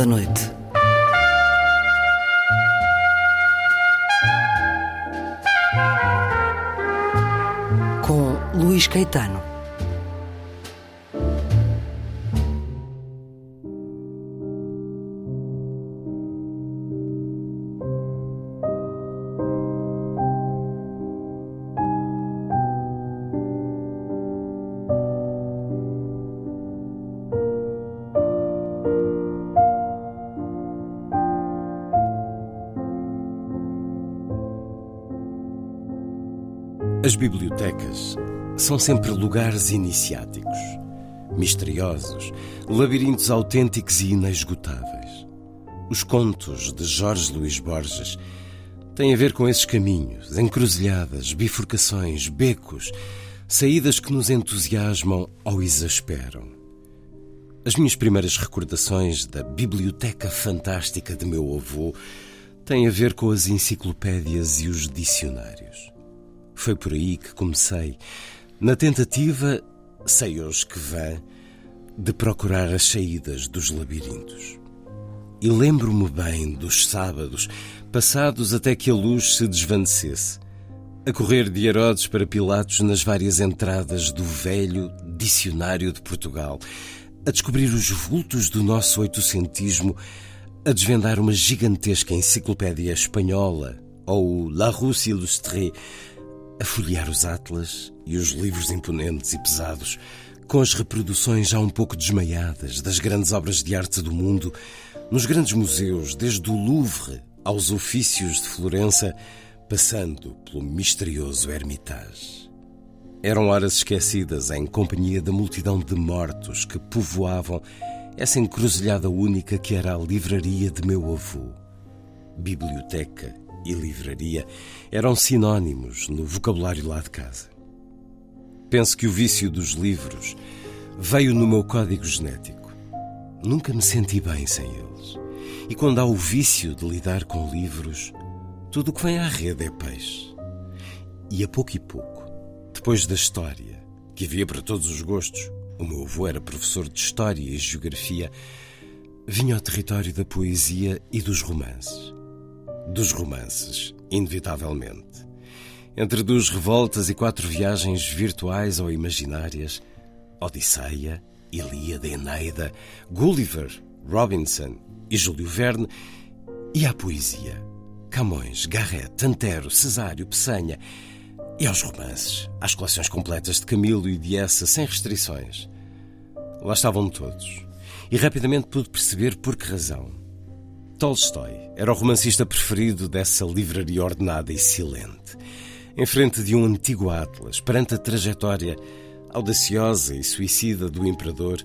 Da noite. As bibliotecas são sempre lugares iniciáticos, misteriosos, labirintos autênticos e inesgotáveis. Os contos de Jorge Luís Borges têm a ver com esses caminhos, encruzilhadas, bifurcações, becos, saídas que nos entusiasmam ou exasperam. As minhas primeiras recordações da biblioteca fantástica de meu avô têm a ver com as enciclopédias e os dicionários. Foi por aí que comecei, na tentativa, sei hoje que vã, de procurar as saídas dos labirintos. E lembro-me bem dos sábados, passados até que a luz se desvanecesse, a correr de Herodes para Pilatos nas várias entradas do velho Dicionário de Portugal, a descobrir os vultos do nosso oitocentismo, a desvendar uma gigantesca enciclopédia espanhola ou La Rousse Illustrée, a folhear os atlas e os livros imponentes e pesados, com as reproduções já um pouco desmaiadas das grandes obras de arte do mundo, nos grandes museus, desde o Louvre aos ofícios de Florença, passando pelo misterioso Hermitage. Eram horas esquecidas em companhia da multidão de mortos que povoavam essa encruzilhada única que era a livraria de meu avô. Biblioteca e livraria eram sinónimos no vocabulário lá de casa. Penso que o vício dos livros veio no meu código genético. Nunca me senti bem sem eles. E quando há o vício de lidar com livros, tudo o que vem à rede é peixe. E a pouco e pouco, depois da história, que havia para todos os gostos, o meu avô era professor de História e Geografia, vinha ao território da poesia e dos romances dos romances, inevitavelmente. Entre duas revoltas e quatro viagens virtuais ou imaginárias, Odisseia, Ilíada, Eneida, Gulliver, Robinson e Júlio Verne, e à poesia, Camões, Garrett, Antero, Cesário, Pessanha, e aos romances, às coleções completas de Camilo e de Essa, sem restrições. Lá estavam todos, e rapidamente pude perceber por que razão. Tolstói era o romancista preferido dessa livraria ordenada e silente. Em frente de um antigo Atlas, perante a trajetória audaciosa e suicida do imperador,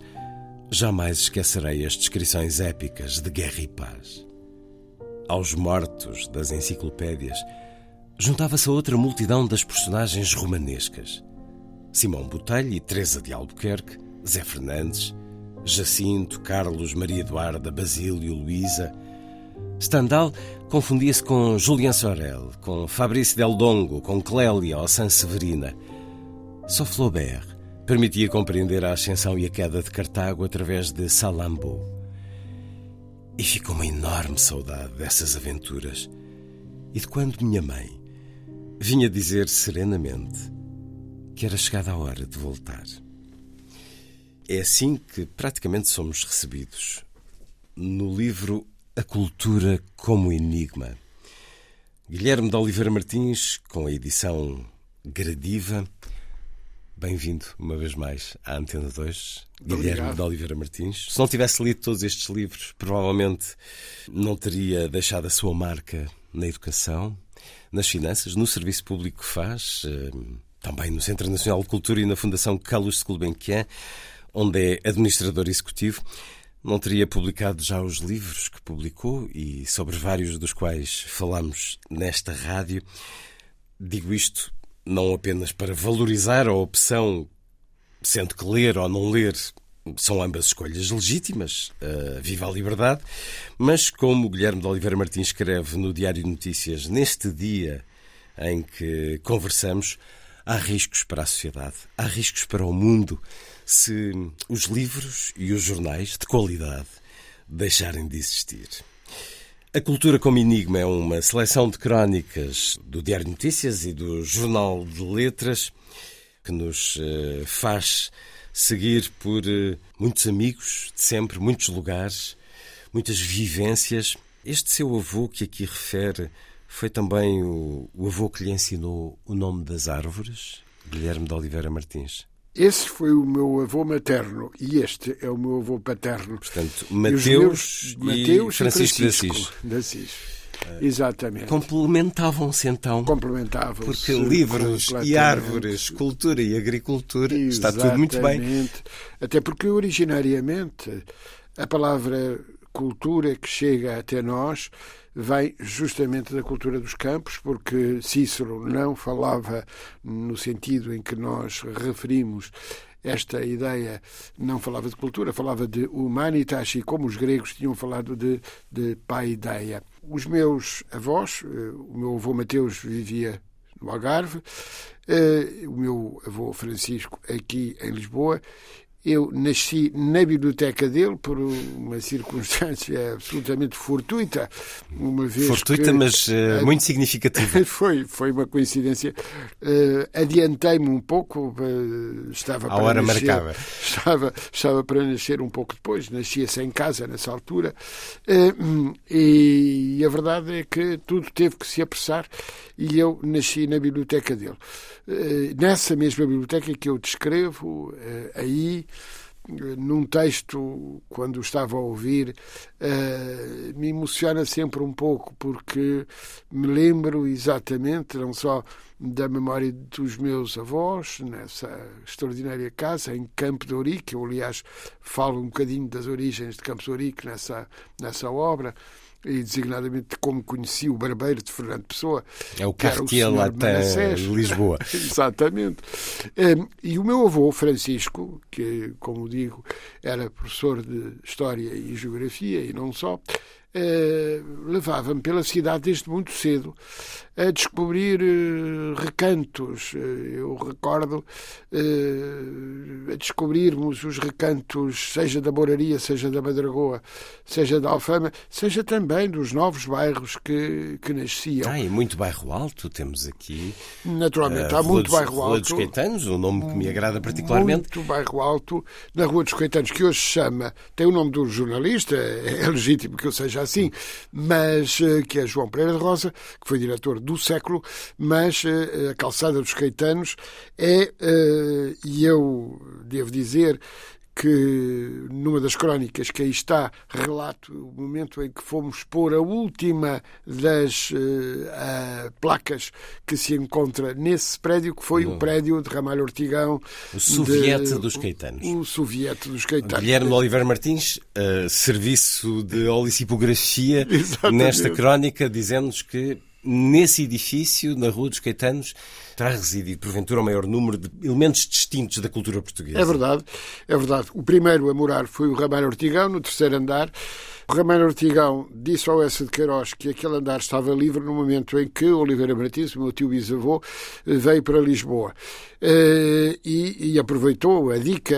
jamais esquecerei as descrições épicas de guerra e paz. Aos mortos das enciclopédias juntava-se a outra multidão das personagens romanescas. Simão Botelho e Teresa de Albuquerque, Zé Fernandes, Jacinto, Carlos, Maria Eduarda, Basílio, Luísa, Stendhal confundia-se com Julien Sorel, com Fabrice Del Dongo, com Clélia ou Sanseverina. Só Flaubert permitia compreender a ascensão e a queda de Cartago através de Salammbô. E ficou uma enorme saudade dessas aventuras e de quando minha mãe vinha dizer serenamente que era chegada a hora de voltar. É assim que praticamente somos recebidos. No livro a cultura como enigma. Guilherme de Oliveira Martins, com a edição gradiva. Bem-vindo uma vez mais à Antena 2, Guilherme Obrigado. de Oliveira Martins. Se não tivesse lido todos estes livros, provavelmente não teria deixado a sua marca na educação, nas finanças, no serviço público que faz, eh, também no Centro Nacional de Cultura e na Fundação Carlos Gulbenkian, onde é administrador executivo não teria publicado já os livros que publicou e sobre vários dos quais falamos nesta rádio. Digo isto não apenas para valorizar a opção, sendo que ler ou não ler são ambas escolhas legítimas, uh, viva a liberdade, mas como Guilherme de Oliveira Martins escreve no Diário de Notícias neste dia em que conversamos, há riscos para a sociedade, há riscos para o mundo se os livros e os jornais de qualidade deixarem de existir. A Cultura como Enigma é uma seleção de crónicas do Diário de Notícias e do Jornal de Letras que nos uh, faz seguir por uh, muitos amigos de sempre, muitos lugares, muitas vivências. Este seu avô que aqui refere foi também o, o avô que lhe ensinou o nome das árvores, Guilherme de Oliveira Martins. Esse foi o meu avô materno e este é o meu avô paterno. Portanto, Mateus, e, Mateus Francisco, e Francisco de Assis. Exatamente. Complementavam-se então. Complementavam-se. Porque livros e árvores, cultura e agricultura, Exatamente. está tudo muito bem. Até porque originariamente a palavra cultura que chega até nós vem justamente da cultura dos campos, porque Cícero não falava no sentido em que nós referimos esta ideia, não falava de cultura, falava de humanitas e como os gregos tinham falado de, de paideia. Os meus avós, eh, o meu avô Mateus vivia no Algarve, eh, o meu avô Francisco aqui em Lisboa eu nasci na biblioteca dele por uma circunstância absolutamente fortuita, uma vez fortuita, que, mas uh, muito significativa. Foi, foi uma coincidência. Uh, Adiantei-me um pouco, uh, estava a hora nascer, marcada. Estava, estava para nascer um pouco depois, nascia-se em casa nessa altura, e, e a verdade é que tudo teve que se apressar e eu nasci na biblioteca dele. Nessa mesma biblioteca que eu descrevo, aí num texto, quando estava a ouvir, me emociona sempre um pouco, porque me lembro exatamente, não só da memória dos meus avós, nessa extraordinária casa em Campo de Ourique, eu, aliás, falo um bocadinho das origens de Campo de Ourique nessa, nessa obra, e designadamente de como conheci o barbeiro de Fernando Pessoa. É o Cartier lá até Lisboa. Exatamente. E o meu avô, Francisco, que, como digo, era professor de História e Geografia e não só, eh, levava-me pela cidade desde muito cedo a descobrir uh, recantos. Uh, eu recordo a descobrirmos os recantos, seja da Boraria, seja da Madragoa, seja da Alfama, seja também dos novos bairros que, que nasciam. Ah, e muito bairro alto temos aqui. Naturalmente, há muito dos, bairro alto. Rua dos Caetanos, um nome que me agrada particularmente. Muito bairro alto, na Rua dos Caetanos, que hoje se chama, tem o nome do jornalista, é legítimo que eu seja assim, mas eh, que é João Pereira de Rosa, que foi diretor do século, mas eh, a calçada dos Caetanos é, eh, e eu devo dizer que numa das crónicas que aí está relato o momento em que fomos pôr a última das uh, placas que se encontra nesse prédio, que foi o prédio de Ramalho Ortigão. O Soviete de, dos Caetanos. O, o Soviete dos Caetanos. Guilherme Oliveira Martins, uh, serviço de olicipografia, nesta crónica, dizendo-nos que nesse edifício, na Rua dos Caetanos, terá residido, porventura, o maior número de elementos distintos da cultura portuguesa. É verdade, é verdade. O primeiro a morar foi o Ramalho Ortigão, no terceiro andar. O Ramalho Ortigão disse ao S. de Queiroz que aquele andar estava livre no momento em que Oliveira Martins, o meu tio bisavô, veio para Lisboa. Eh, e, e aproveitou a dica,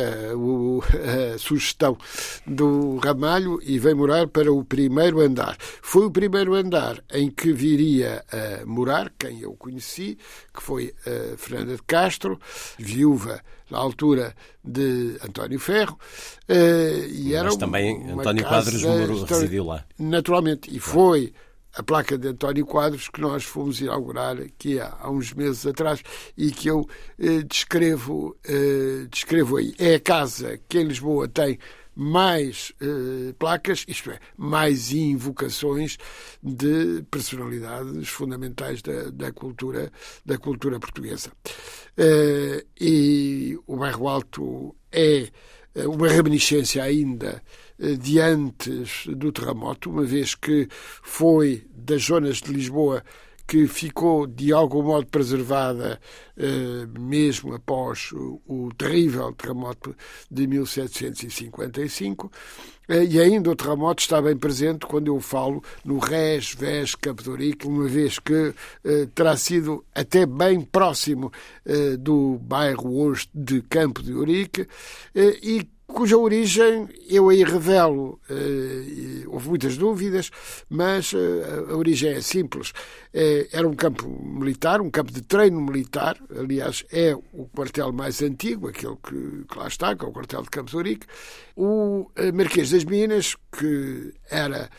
a sugestão do Ramalho e veio morar para o primeiro andar. Foi o primeiro andar em que viria a morar, quem eu conheci, que foi a Fernanda de Castro, viúva na altura de António Ferro. Uh, e era Mas também António Quadros morou, residiu lá. Naturalmente, e foi a placa de António Quadros que nós fomos inaugurar aqui há, há uns meses atrás e que eu eh, descrevo, eh, descrevo aí. É a casa que em Lisboa tem mais eh, placas, isto é, mais invocações de personalidades fundamentais da, da cultura da cultura portuguesa. Eh, e o bairro Alto é eh, uma reminiscência ainda eh, de antes do terremoto, uma vez que foi das zonas de Lisboa que ficou de algum modo preservada eh, mesmo após o, terrível terremoto de 1755. Eh, e ainda o terremoto está bem presente quando eu falo no Res, de Ourique, uma vez que eh, terá sido até bem próximo do bairro hoje de Campo de Ourique e cuja origem eu aí revelo, eh, houve muitas dúvidas, mas eh, a origem é simples. É, era um campo militar, um campo de treino militar, aliás, é o quartel mais antigo, aquele que, que lá está, que é o quartel de Campos Ourique. O eh, Marquês das Minas, que era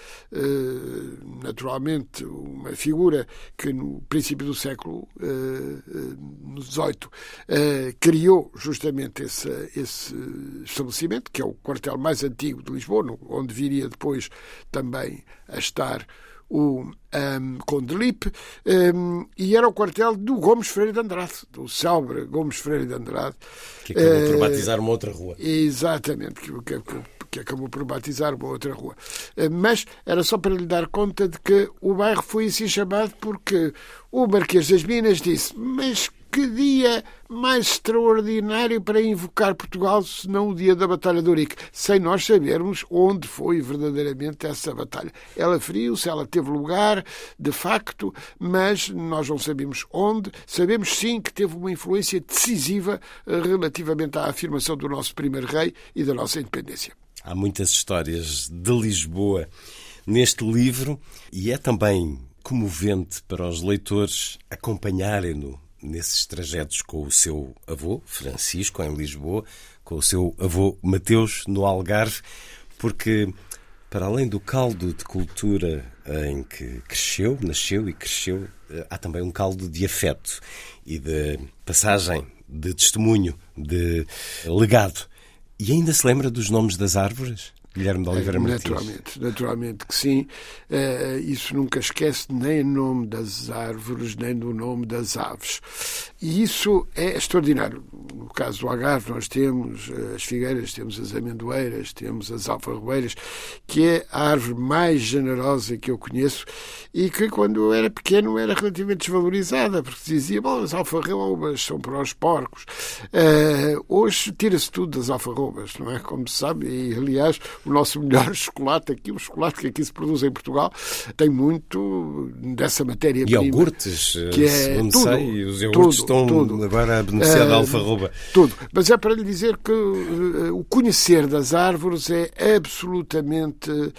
naturalmente uma figura que no princípio do século XVIII criou justamente esse, esse estabelecimento, que é o quartel mais antigo de Lisboa, onde viria depois também a estar o um, Conde Lipe, um, e era o quartel do Gomes Freire de Andrade, do célebre Gomes Freire de Andrade. Que acabou uh, por batizar uma outra rua. Exatamente, que, que, que acabou por batizar uma outra rua. Uh, mas era só para lhe dar conta de que o bairro foi assim chamado porque o Marquês das Minas disse: Mas que dia mais extraordinário para invocar Portugal senão o dia da Batalha de Ourique, sem nós sabermos onde foi verdadeiramente essa batalha. Ela feriu-se, ela teve lugar, de facto, mas nós não sabemos onde. Sabemos sim que teve uma influência decisiva eh, relativamente à afirmação do nosso primeiro rei e da nossa independência. Há muitas histórias de Lisboa neste livro e é também comovente para os leitores acompanharem-no nesses trajetos com o seu avô, Francisco, em Lisboa, com o seu avô Mateus, no Algarve, porque, para além do caldo de cultura em que cresceu, nasceu e cresceu, eh, há também um caldo de afeto e de passagem, de testemunho, de legado. E ainda se lembra dos nomes das árvores? Guilherme de Oliveira Martins. Naturalmente, naturalmente que sim. Uh, isso nunca esquece nem o nome das árvores, nem do nome das aves. E isso é extraordinário. No caso do Algarve, nós temos eh, as figueiras, temos as amendoeiras, temos as alfarroeiras, que é a árvore mais generosa que eu conheço e que, quando eu era pequeno, era relativamente desvalorizada, porque dizia, bom, as alfarrobas são para os porcos. Uh, hoje tira-se tudo das alfarrobas, não é? Como se sabe, e aliás, o nosso melhor chocolate aqui, o chocolate que aqui se produz em Portugal, tem muito dessa matéria-prima. Iogurtes, que é tudo, sei, os iogurtes tudo, estão tudo. agora a beneficiar uh, da alfarroba. Tudo. Mas é para lhe dizer que uh, o conhecer das árvores é absolutamente uh,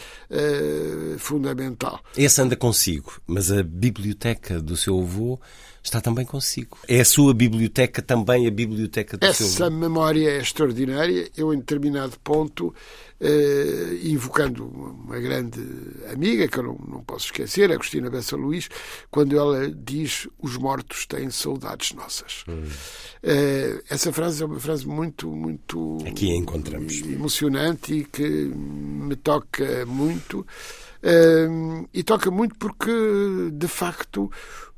fundamental. Esse anda consigo, mas a biblioteca do seu avô está também consigo. É a sua biblioteca também a biblioteca do Essa seu. Essa memória é extraordinária. Eu, em determinado ponto, eh, invocando uma grande amiga, que eu não, não posso esquecer, Agostina Bessa Luís, quando ela diz os mortos têm saudades nossas. Hum. Eh, essa frase é uma frase muito, muito Aqui encontramos. emocionante e que me toca muito. Uh, e toca muito porque, de facto,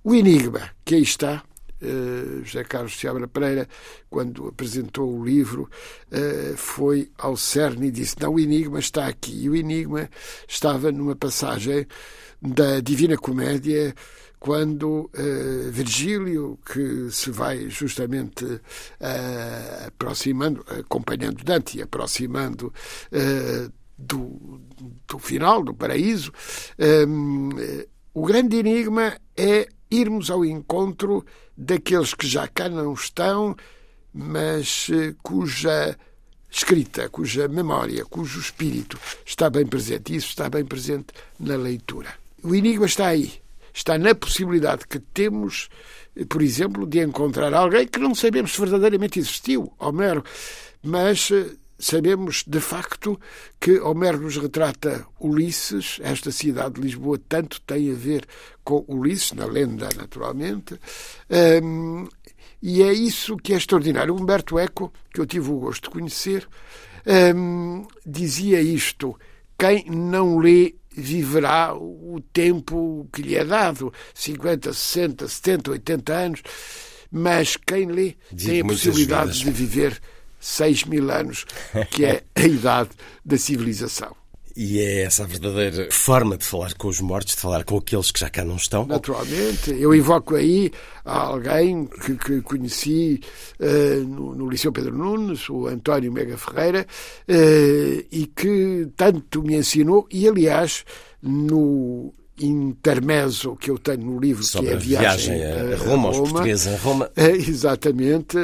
o enigma que aí está uh, José Carlos Seabra Pereira, quando apresentou o livro, uh, foi ao cerne e disse: Não, o enigma está aqui. E o enigma estava numa passagem da Divina Comédia quando uh, Virgílio, que se vai justamente aproximando, acompanhando Dante e aproximando do, do final, do paraíso, o grande enigma é irmos ao encontro daqueles que já cá não estão, mas eh, cuja escrita, cuja memória, cujo espírito está bem presente. Isso está bem presente na leitura. O enigma está aí. Está na possibilidade que temos, eh, por exemplo, de encontrar alguém que não sabemos se verdadeiramente existiu, Homero, mas eh, sabemos de facto que Homero nos retrata Ulisses, esta cidade de Lisboa tanto tem a ver com Ulisses, na lenda naturalmente, um, e é isso que é extraordinário. Humberto Eco, que eu tive o gosto de conhecer, um, dizia isto: quem não lê viverá o tempo que lhe é dado 50, 60, 70, 80 anos mas quem lê Digo tem a possibilidade vezes. de viver 6 mil anos, que é a idade da civilização. E é essa a verdadeira forma de falar com os mortos, de falar com aqueles que já cá não estão? Naturalmente. Eu invoco aí alguém que, que conheci uh, no, no, Liceu Pedro Nunes, o António Mega Ferreira, uh, e que tanto me ensinou, e aliás, no intermezzo que eu tenho no livro, Sobre que é a viagem, viagem a, Roma, aos portugueses em Roma. É, exatamente.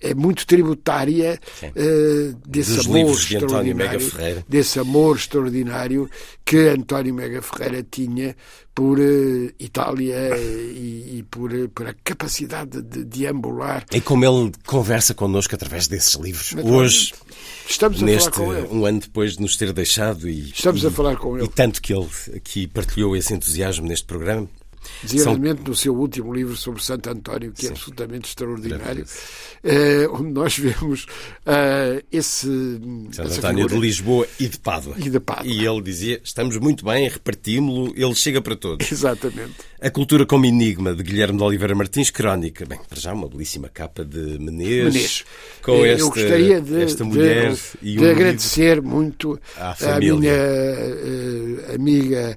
É muito tributária desse Dos amor de extraordinário, desse amor extraordinário que António Mega Ferreira tinha por eh, Itália e, e por, eh, por a capacidade de deambular. E como ele conversa connosco através desses livros. Hoje, Estamos a neste, falar com ele. um ano depois de nos ter deixado e, Estamos e, a falar com ele. E tanto que ele aqui partilhou esse entusiasmo neste programa. Designadamente no seu último livro sobre Santo António, que é absolutamente extraordinário, eh, onde nós vemos eh, esse. Santo António figura. de Lisboa e de Pádua. E de Pádua. E ele dizia: estamos muito bem, repartimos-lo, ele chega para todos. Exatamente. A Cultura como Enigma, de Guilherme de Oliveira Martins, crónica. Bem, para já uma belíssima capa de Menezes, Menezes. com Eh, esta, Eu gostaria de, esta mulher de, e de um agradecer muito à família. minha eh, amiga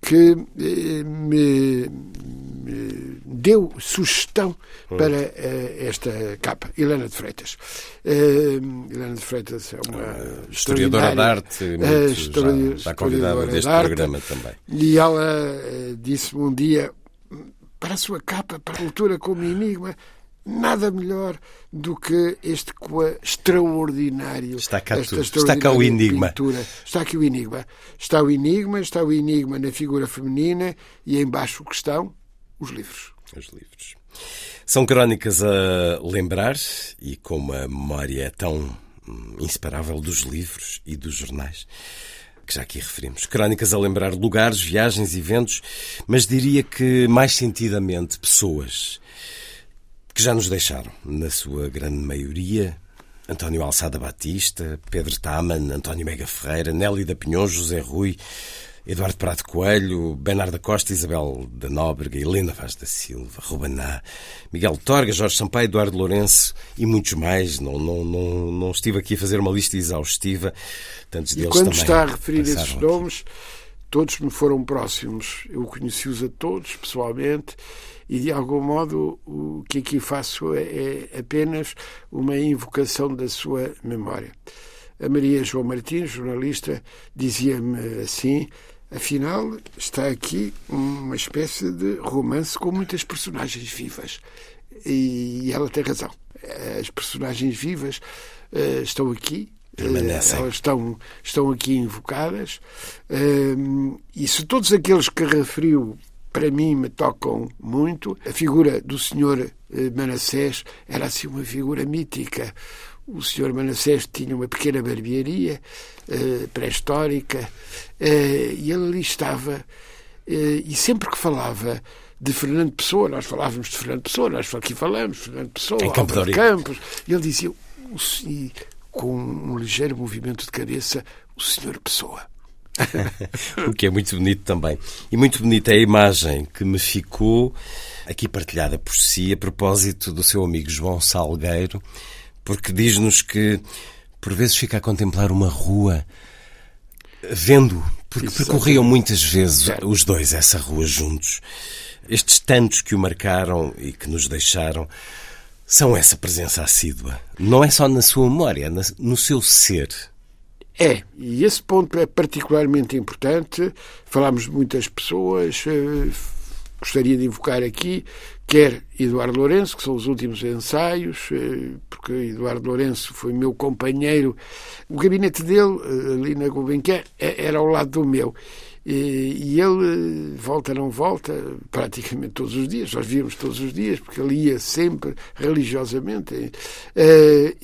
que eh, me, me deu sugestão Hum. para eh, esta capa, Helena de Freitas. Eh, Helena de Freitas é uma Ah, historiadora de arte, muito, histori- já, está convidada deste de programa também. E ela disse-me um dia, para a sua capa, para a cultura como enigma, nada melhor do que este extraordinário. Está cá esta. Está cá o enigma. pintura. Está aqui o enigma. Está o enigma, está o enigma na figura feminina e embaixo o que estão os livros. Os livros. São crónicas a lembrar e como a memória é tão hum, inseparável dos livros e dos jornais, que já aqui referimos. Crónicas a lembrar lugares, viagens, eventos, mas diria que mais sentidamente pessoas que já nos deixaram, na sua grande maioria. António Alçada Batista, Pedro Taman, António Mega Ferreira, Nelly da Pinhon, José Rui, Eduardo Prado Coelho, Bernardo da Costa, Isabel da Nóbrega, Helena Vaz da Silva, Rubaná, Miguel Torga, Jorge Sampaio, Eduardo Lourenço e muitos mais. Não, não, não, não estive aqui a fazer uma lista exaustiva. Tantos E deles quando também está a referir esses aqui. nomes, todos me foram próximos. Eu conheci-os a todos pessoalmente e, de algum modo, o que aqui faço é, é apenas uma invocação da sua memória. A Maria João Martins, jornalista, dizia-me assim: afinal, está aqui uma espécie de romance com muitas personagens vivas. E ela tem razão. As personagens vivas eh, estão aqui, Permanecem. eh, elas estão, estão aqui invocadas. Hum, e se todos aqueles que referiu para mim me tocam muito, a figura do senhor eh, Manassés era assim uma figura mítica. O senhor Manassés tinha uma pequena barbearia eh, pré-histórica eh, e ele ali estava eh, e sempre que falava de Fernando Pessoa, nós falávamos de Fernando Pessoa, nós aqui falamos, Fernando Pessoa, Em Campo de. Campos, e ele dizia, o e com um ligeiro movimento de cabeça, o senhor Pessoa. O que é muito bonito também. E muito bonita é a imagem que me ficou aqui partilhada por si a propósito do seu amigo João Salgueiro, porque diz-nos que por vezes fica a contemplar uma rua vendo, porque Exatamente. percorriam muitas vezes os dois essa rua juntos. Estes tantos que o marcaram e que nos deixaram são essa presença assídua. Não é só na sua memória, é no seu ser. É, e esse ponto é particularmente importante. Falámos de muitas pessoas, eh, gostaria de invocar aqui, quer Eduardo Lourenço, que são os últimos ensaios, eh, porque Eduardo Lourenço foi meu companheiro. O gabinete dele, eh, ali na Gulbenkian, é- era ao lado do meu. E ele, volta não volta, praticamente todos os dias, nós víamos todos os dias, porque ele ia sempre religiosamente,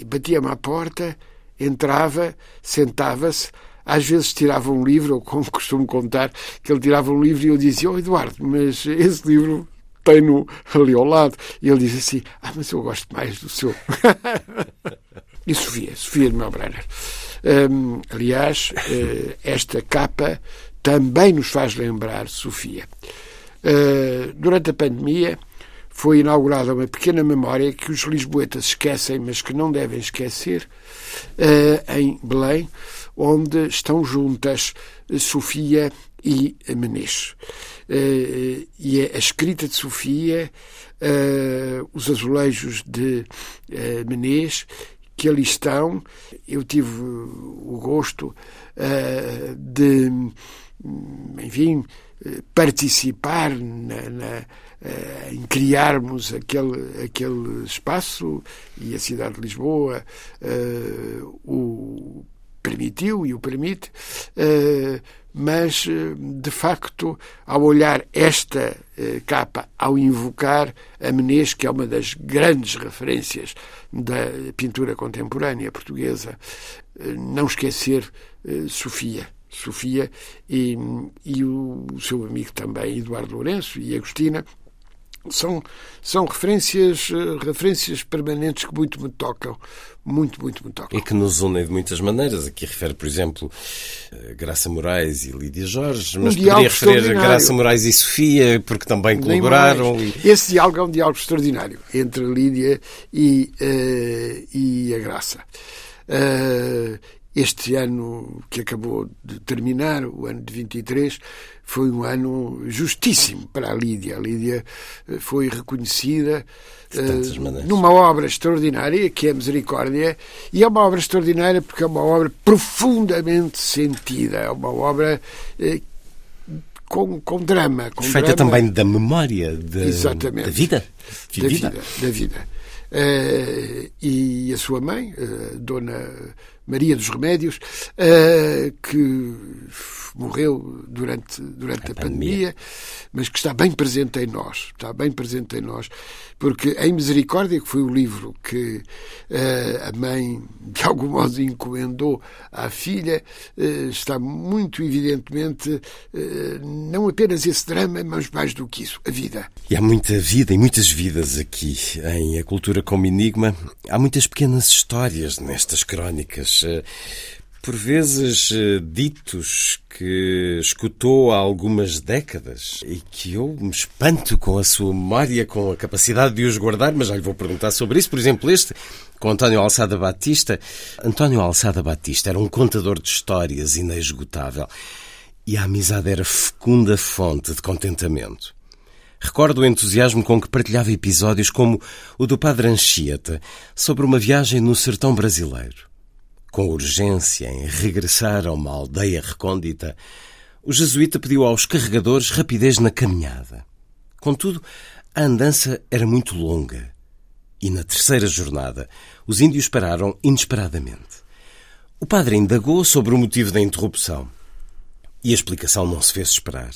batia-me à porta, entrava, sentava-se, às vezes tirava um livro, ou como costumo contar, que ele tirava um livro e eu dizia, oh Eduardo, mas esse livro tem-no ali ao lado. E ele diz assim, ah, mas eu gosto mais do seu. e Sofia, Sofia de Melbrenner. Hum, aliás, eh, esta capa também nos faz lembrar Sofia. Uh, durante a pandemia foi inaugurada uma pequena memória que os lisboetas esquecem, mas que não devem esquecer, uh, em Belém, onde estão juntas Sofia e Menezes. Uh, e é a escrita de Sofia, uh, os azulejos de Menezes, que ali estão. Eu tive o gosto de, enfim, participar na, na em criarmos aquele, aquele espaço e a cidade de Lisboa uh, o permitiu e o permite, uh, mas de facto, ao olhar esta capa, ao invocar a Menezes, que é uma das grandes referências da pintura contemporânea portuguesa, não esquecer Sofia. Sofia e, e o seu amigo também, Eduardo Lourenço e Agostina, são, são referências, eh, referências permanentes que muito me tocam. Muito, muito me tocam. E que nos unem de muitas maneiras. Aqui refere, por exemplo, eh, Graça Moraes e Lídia Jorge, mas um poderia referir Graça Moraes e Sofia, porque também colaboraram. E... Esse diálogo é um diálogo extraordinário entre Lídia e, uh, e a Graça. Uh, este ano que acabou de terminar, o ano de 23, foi um ano justíssimo para a Lídia. A Lídia eh, foi reconhecida uh, numa obra extraordinária, que é a Misericórdia, e é uma obra extraordinária porque é uma obra profundamente sentida, é uma obra uh, com, com drama. Com Feita drama. também da memória de, da vida. Da vida. Da vida. Uh, e a sua mãe, Dona Maria dos Remédios, uh, que morreu durante, durante a, a pandemia, pandemia, mas que está bem presente em nós, está bem presente em nós, porque em Misericórdia, que foi o livro que uh, a mãe de algum modo encomendou à filha, uh, está muito evidentemente uh, não apenas esse drama, mas mais do que isso, a vida. E há muita vida e muitas vidas aqui em A Cultura como Enigma. Há muitas pequenas histórias nestas crónicas por vezes eh, ditos que escutou há algumas décadas e que eu me espanto com a sua memória, com a capacidade de os guardar, mas já lhe vou perguntar sobre isso. Por exemplo, este, com António Alçada Batista. António Alçada Batista era um contador de histórias inesgotável e a amizade era fecunda fonte de contentamento. Recordo o entusiasmo com que partilhava episódios como o do Padre Anchieta sobre uma viagem no sertão brasileiro com urgência em regressar a uma aldeia recôndita, o jesuíta pediu aos carregadores rapidez na caminhada. Contudo, a andança era muito longa e na terceira jornada os índios pararam inesperadamente. O padre indagou sobre o motivo da interrupção e a explicação não se fez esperar.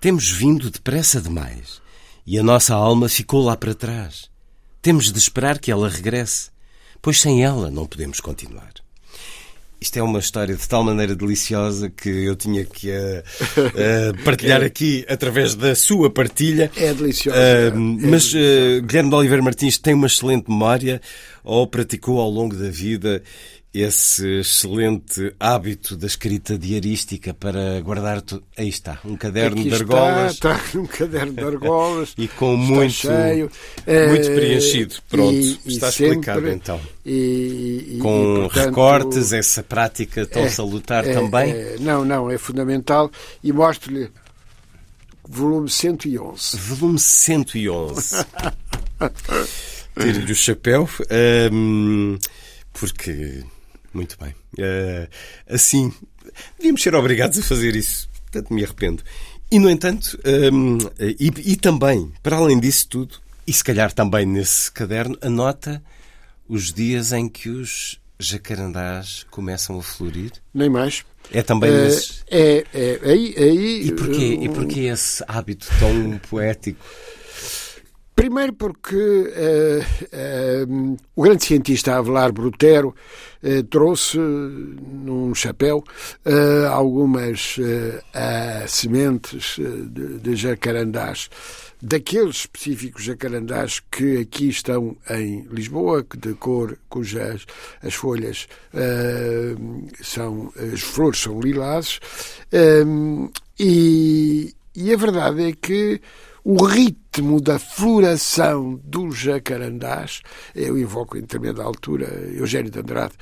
Temos vindo depressa demais e a nossa alma ficou lá para trás. Temos de esperar que ela regresse pois sem ela não podemos continuar. Isto é uma história de tal maneira deliciosa que eu tinha que uh, uh, partilhar aqui através da sua partilha. É deliciosa. Uh, mas é Guilherme de Oliveira Martins tem uma excelente memória ou praticou ao longo da vida esse excelente hábito da escrita diarística para guardar. Tu... Aí está, um caderno Aqui de argolas. Está, está um caderno de argolas. e com muito, cheio, muito preenchido. Pronto, e, está explicado então. E, com portanto, recortes, essa prática tão é, salutar é, também? É, não, não, é fundamental. E mostro-lhe volume 111. Volume 111. Tire-lhe o chapéu, um, porque muito bem. Uh, assim, devíamos ser obrigados a fazer isso. Tanto me arrependo. E, no entanto, um, e, e, também, para além disso tudo, e se calhar também nesse caderno, anota os dias em que os jacarandás começam a florir? Nem mais. É também nesses... É, é, aí, aí... E porquê, e porquê esse hábito tão poético? Primeiro porque uh, uh, o grande cientista Avelar Brutero uh, trouxe num chapéu algumas sementes de, de jacarandás, daqueles específicos jacarandás que aqui estão em Lisboa, de cor cujas as folhas são, as flores são lilazes, e, e a verdade é que o rito ritmo da floração dos jacarandás, eu invoco em determinada altura Eugênio de Andrade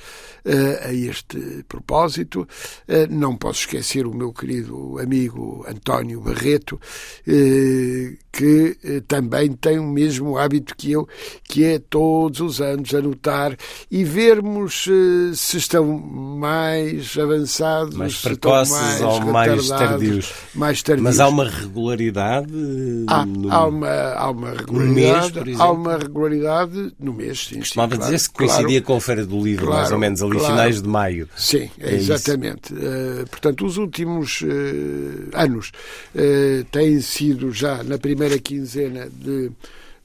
uh, a este propósito. Uh, não posso esquecer o meu querido amigo António Barreto, uh, que também tem o mesmo hábito que eu, que é todos os anos anotar e vermos se estão mais avançados, mais precoces mais ou mais tardios. mais tardios. Mas há uma regularidade há, no... há, uma, há uma regularidade, mês, há uma regularidade no mês. Sim, Costumava claro, dizer-se que coincidia claro, com a Feira do Livro, claro, mais ou menos, ali finais de maio. Sim, é exatamente. Uh, portanto, os últimos uh, anos uh, têm sido já na primeira quinzena de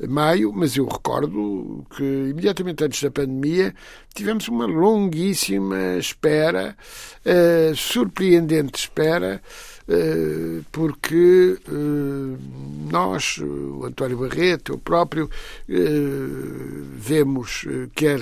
maio, mas eu recordo que imediatamente antes da pandemia tivemos uma longuíssima espera, surpreendente espera, porque uh, nós, o António Barreto, eu próprio, vemos quer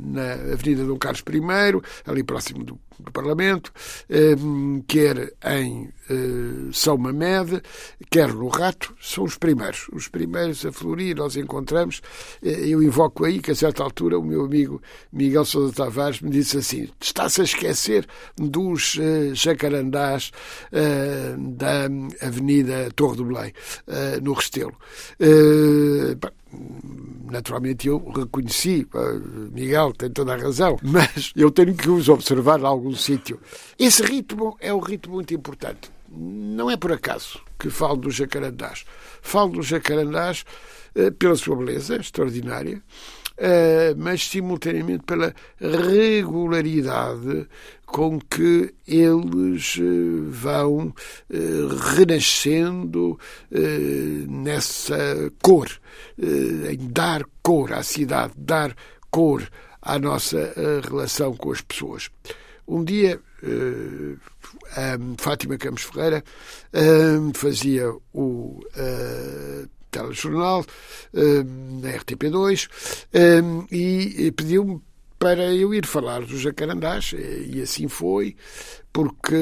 na Avenida Dom Carlos I, ali próximo do do Parlamento, ehm, quer em eh, São Mamed, quer no Rato, são os primeiros. Os primeiros a florir, nós encontramos. Eh, eu invoco aí que, a certa altura, o meu amigo Miguel Sousa Tavares me disse assim: está-se a esquecer dos jacarandás da Avenida Torre do Belém, no Restelo. Naturalmente eu reconheci, Miguel tem toda a razão, mas eu tenho que os observar em algum sítio. Esse ritmo é um ritmo muito importante. Não é por acaso que falo dos jacarandás. Falo dos jacarandás eh, pela sua beleza extraordinária, eh, mas simultaneamente pela regularidade com que eles eh, vão renascendo nessa cor, em dar cor à cidade, dar cor à nossa relação com as pessoas. Um dia, Fátima Campos Ferreira fazia o telejornal, na RTP2, ehm, e pediu-me para eu ir falar dos jacarandás, e assim foi, porque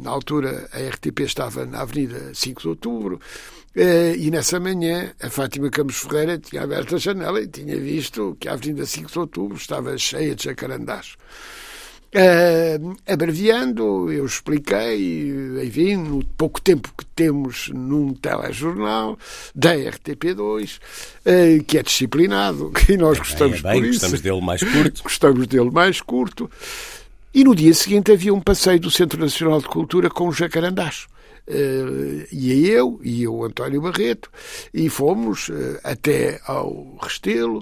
na altura a RTP estava na Avenida 5 de Outubro, eh, e nessa manhã a Fátima Campos Ferreira tinha aberto a janela e tinha visto que a Avenida 5 de Outubro estava cheia de jacarandás. Uh, abreviando, eu expliquei, enfim, no pouco tempo que temos num telejornal da RTP2, uh, eh, que é disciplinado, que nós gostamos bem, é bem, por gostamos dele mais curto. Gostamos dele mais curto. E no dia seguinte havia um passeio do Centro Nacional de Cultura com os jacarandás. Uh, ia eu e o António Barreto e fomos uh, até ao Restelo.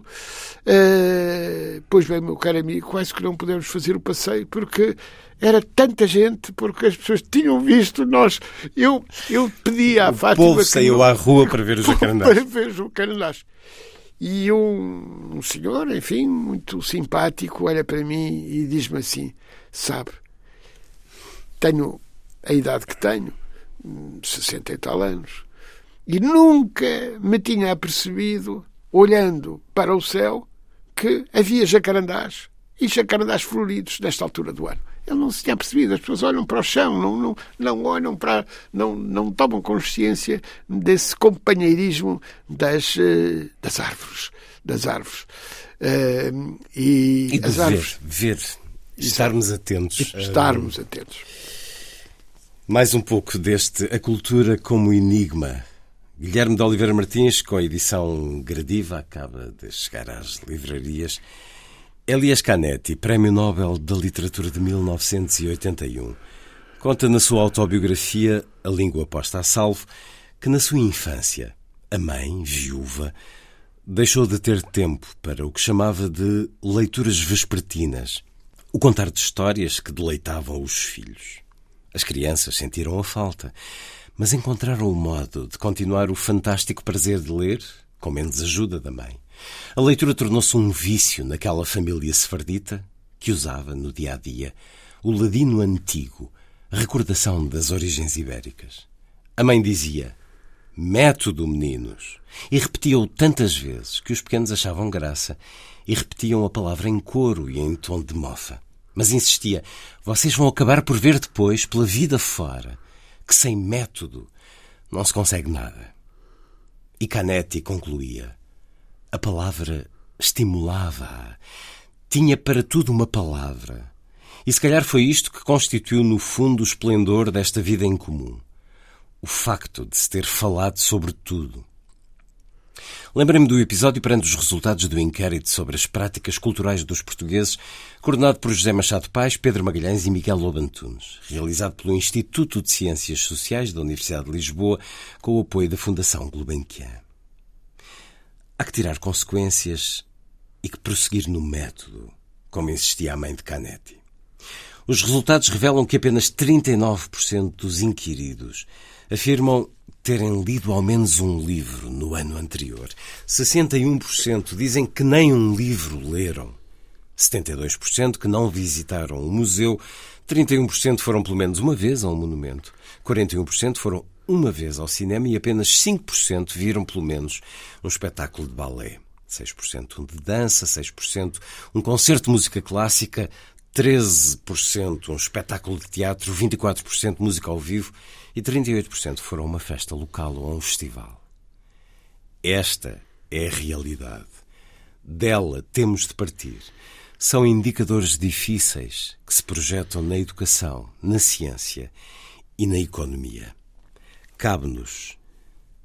Uh, pois bem, meu caro amigo, quase que não pudemos fazer o passeio porque era tanta gente, porque as pessoas tinham visto nós. Eu, eu pedi à o Fátima. O povo saiu à rua para ver os jacarandás. Para ver os jacarandás. E um, um senhor, enfim, muito simpático, olha para mim e diz-me assim: Sabe, tenho a idade que tenho 60 e tal anos, e nunca me tinha apercebido, olhando para o céu, que havia jacarandás e jacarandás floridos nesta altura do ano. Ele não se tinha percebido, as pessoas olham para o chão, não, não, não olham para. Não, não tomam consciência desse companheirismo das, eh, das árvores. Das árvores. Uh, e, e as ver, árvores. Ver, estarmos atentos. Estarmos atentos. Mais um pouco deste A Cultura como Enigma. Guilherme de Oliveira Martins, com a edição gradiva, acaba de chegar às livrarias. Elias Canetti, Prémio Nobel da Literatura de 1981, conta na sua autobiografia A Língua Posta a Salvo que na sua infância, a mãe, viúva, deixou de ter tempo para o que chamava de leituras vespertinas, o contar de histórias que deleitavam os filhos. As crianças sentiram a falta, mas encontraram o modo de continuar o fantástico prazer de ler, com menos ajuda da mãe. A leitura tornou-se um vício naquela família sefardita que usava, no dia a dia, o ladino antigo, recordação das origens ibéricas. A mãe dizia: Método, meninos! E repetia-o tantas vezes que os pequenos achavam graça e repetiam a palavra em coro e em tom de mofa. Mas insistia: vocês vão acabar por ver depois, pela vida fora, que sem método não se consegue nada. E Canetti concluía: a palavra estimulava-a. Tinha para tudo uma palavra. E se calhar foi isto que constituiu no fundo o esplendor desta vida em comum. O facto de se ter falado sobre tudo. Lembrei-me do episódio perante os resultados do inquérito sobre as práticas culturais dos portugueses, coordenado por José Machado Pais, Pedro Magalhães e Miguel Lobantunes, realizado pelo Instituto de Ciências Sociais da Universidade de Lisboa, com o apoio da Fundação Gulbenkian. Há que tirar consequências e que prosseguir no método, como insistia a mãe de Canetti. Os resultados revelam que apenas 39% dos inquiridos afirmam terem lido ao menos um livro no ano anterior. 61% dizem que nem um livro leram. 72% que não visitaram um museu. 31% foram pelo menos uma vez a um monumento. 41% foram uma vez ao cinema e apenas 5% viram pelo menos um espetáculo de balé. 6% um de dança, 6% um concerto de música clássica, 13% um espetáculo de teatro, 24% música ao vivo e 38% foram a uma festa local ou a um festival. Esta é a realidade. Dela temos de partir. São indicadores difíceis que se projetam na educação, na ciência e na economia. Cabe-nos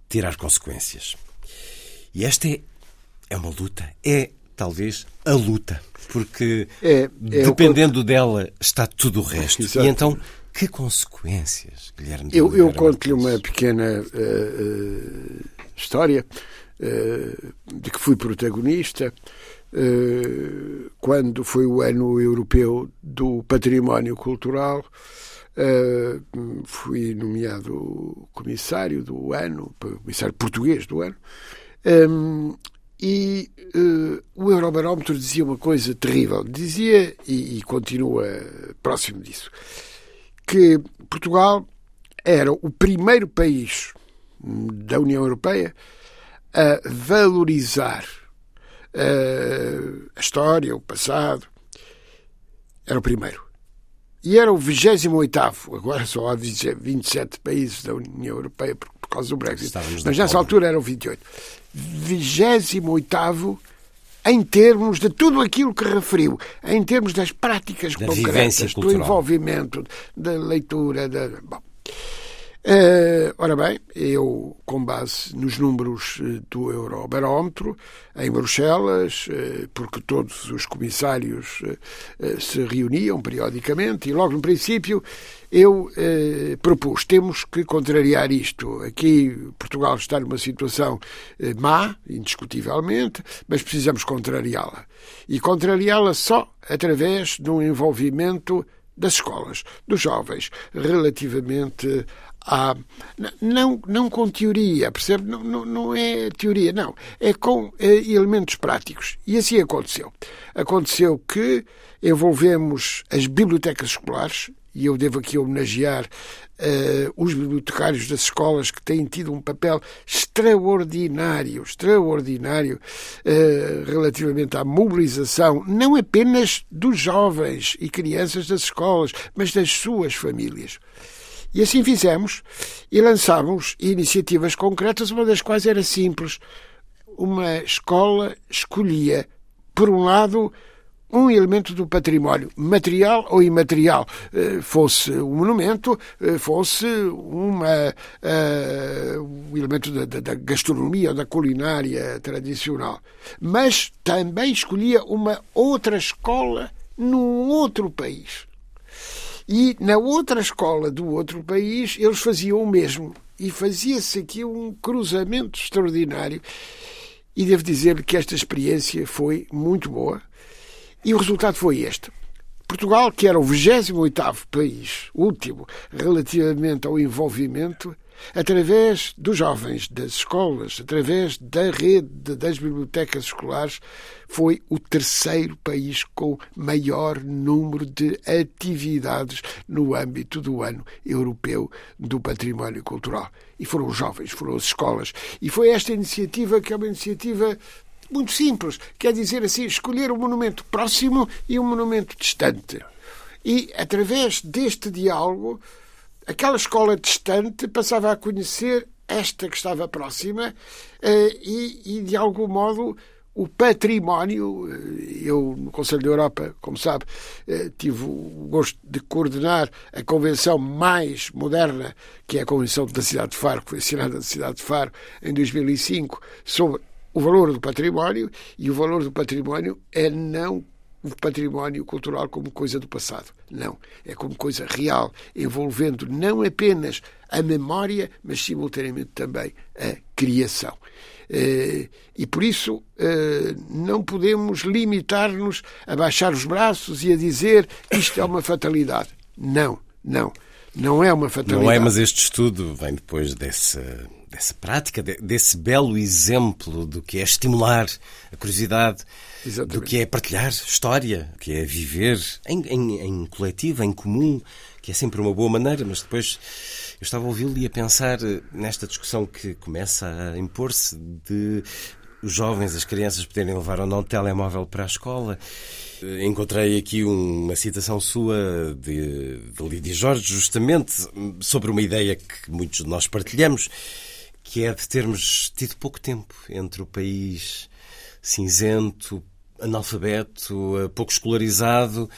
tirar consequências. E esta é, é uma luta. É, talvez, a luta. Porque é, é dependendo dela está tudo o resto. Exato. E então que consequências, Guilherme? Eu, eu conto-lhe uma pequena uh, uh, história uh, de que fui protagonista quando foi o ano europeu do património cultural. fui nomeado comissário do ano, comissário português do ano, um, e o Eurobarómetro dizia uma coisa terrível. Dizia, e continua próximo disso, que Portugal era o primeiro país da União Europeia a valorizar uh, a história, o passado. Era o primeiro. E era o 28 agora só há 27 países da União Europeia por, por causa do Brexit. Estávamos Mas nessa altura eram 28. 28 em termos de tudo aquilo que referiu, em termos das práticas da concretas, do envolvimento, da leitura. Da... Bom, Uh, ora bem, eu, com base nos números eh, do Eurobarómetro, em Bruxelas, uh, porque todos os comissários uh, se reuniam periodicamente, e logo no princípio eu propus: temos que contrariar isto. Aqui Portugal está numa situação má, indiscutivelmente, mas precisamos contrariá-la. E contrariá-la só através de um envolvimento das escolas, dos jovens, relativamente à. Não, não com teoria, percebe? Não, não, não é teoria, não. É com é, elementos práticos. E assim aconteceu. Aconteceu que envolvemos as bibliotecas escolares, e eu devo aqui homenagear uh, os bibliotecários das escolas que têm tido um papel extraordinário, extraordinário uh, relativamente à mobilização, não apenas dos jovens e crianças das escolas, mas das suas famílias. E assim fizemos e lançámos iniciativas concretas, uma das quais era simples. Uma escola escolhia, por um lado, um elemento do património, material ou imaterial, eh, fosse um monumento, eh, fosse uma, uh, um elemento da, da, gastronomia ou da culinária tradicional. Mas também escolhia uma outra escola num outro país. E na outra escola do outro país eles faziam o mesmo. E fazia-se aqui um cruzamento extraordinário. E devo dizer que esta experiência foi muito boa e o resultado foi este. Portugal, que era o 28º país, último, relativamente ao envolvimento, através dos jovens, das escolas, através da rede das bibliotecas escolares, foi o terceiro país com maior número de atividades no âmbito do ano europeu do património cultural. E foram os jovens, foram as escolas. E foi esta iniciativa que é uma iniciativa muito simples, quer dizer assim, escolher um monumento próximo e um monumento distante. E, através deste diálogo, aquela escola distante passava a conhecer esta que estava próxima eh, e, e de algum modo, o património. Eh, eu, no Conselho da Europa, como sabe, eh, tive o gosto de coordenar a convenção mais moderna, que é a Convenção da Cidade de Faro, que foi assinada na Cidade de Faro em 2005, sobre o valor do património, e o valor do património é não o património cultural como coisa do passado. Não. É como coisa real, envolvendo não apenas a memória, mas simultaneamente também a criação. Eh, e por isso eh, não podemos limitar-nos a baixar os braços e a dizer isto é uma fatalidade. Não, não. Não é uma fatalidade. Não é, mas este estudo vem depois dessa, dessa prática, desse belo exemplo do que é estimular a curiosidade, Exatamente. do que é partilhar história, que é viver em, em, em coletivo, em comum, que é sempre uma boa maneira, mas depois eu estava a ouvi-lo e a pensar eh, nesta discussão que começa a impor-se de os jovens, as crianças poderem levar ou não telemóvel para a escola. Eh, encontrei aqui uma citação sua de, de Lídia Jorge, justamente sobre uma ideia que muitos de nós partilhamos, que é de termos tido pouco tempo entre o país cinzento, analfabeto, eh, pouco escolarizado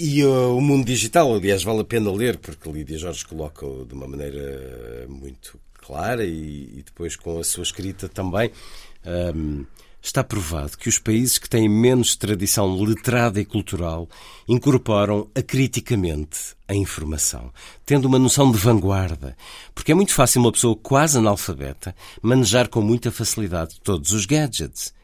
e uh, o mundo digital, aliás, vale a pena ler, porque Lídia Jorge coloca de uma maneira muito clara e, e depois com a sua escrita também. Um, está provado que os países que têm menos tradição letrada e cultural incorporam acriticamente a informação, tendo uma noção de vanguarda, porque é muito fácil uma pessoa quase analfabeta manejar com muita facilidade todos os gadgets.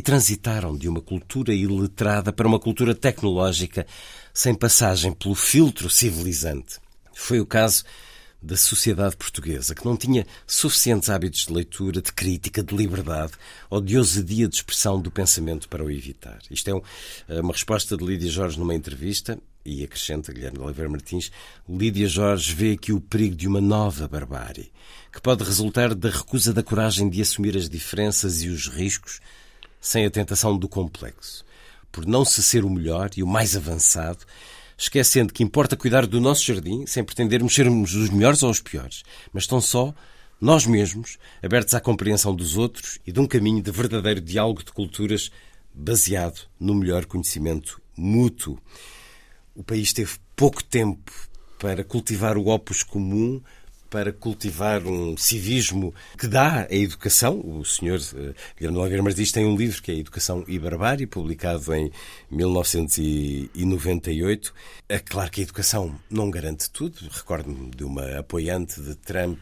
E transitaram de uma cultura iletrada para uma cultura tecnológica sem passagem pelo filtro civilizante. Foi o caso da sociedade portuguesa, que não tinha suficientes hábitos de leitura, de crítica, de liberdade ou de ousadia de expressão do pensamento para o evitar. Isto é eh, uma resposta de Lídia Jorge numa entrevista e acrescenta Guilherme de Oliveira Martins, Lídia Jorge vê aqui o perigo de uma nova barbárie, que pode resultar da recusa da coragem de assumir as diferenças e os riscos sem a tentação do complexo por não se ser o melhor e o mais avançado, esquecendo que importa cuidar do nosso jardim sem pretendermos sermos os melhores ou os piores, mas tão só nós mesmos, abertos à compreensão dos outros e de um caminho de verdadeiro diálogo de culturas baseado no melhor conhecimento mútuo. O país teve pouco tempo para cultivar o opus comum, para cultivar um civismo que dá a educação. O senhor uh, Guilherme Nogueira Martins tem um livro que é Educação e Barbárie, publicado em 1998. É claro que a educação não garante tudo. Recordo-me de uma apoiante de Trump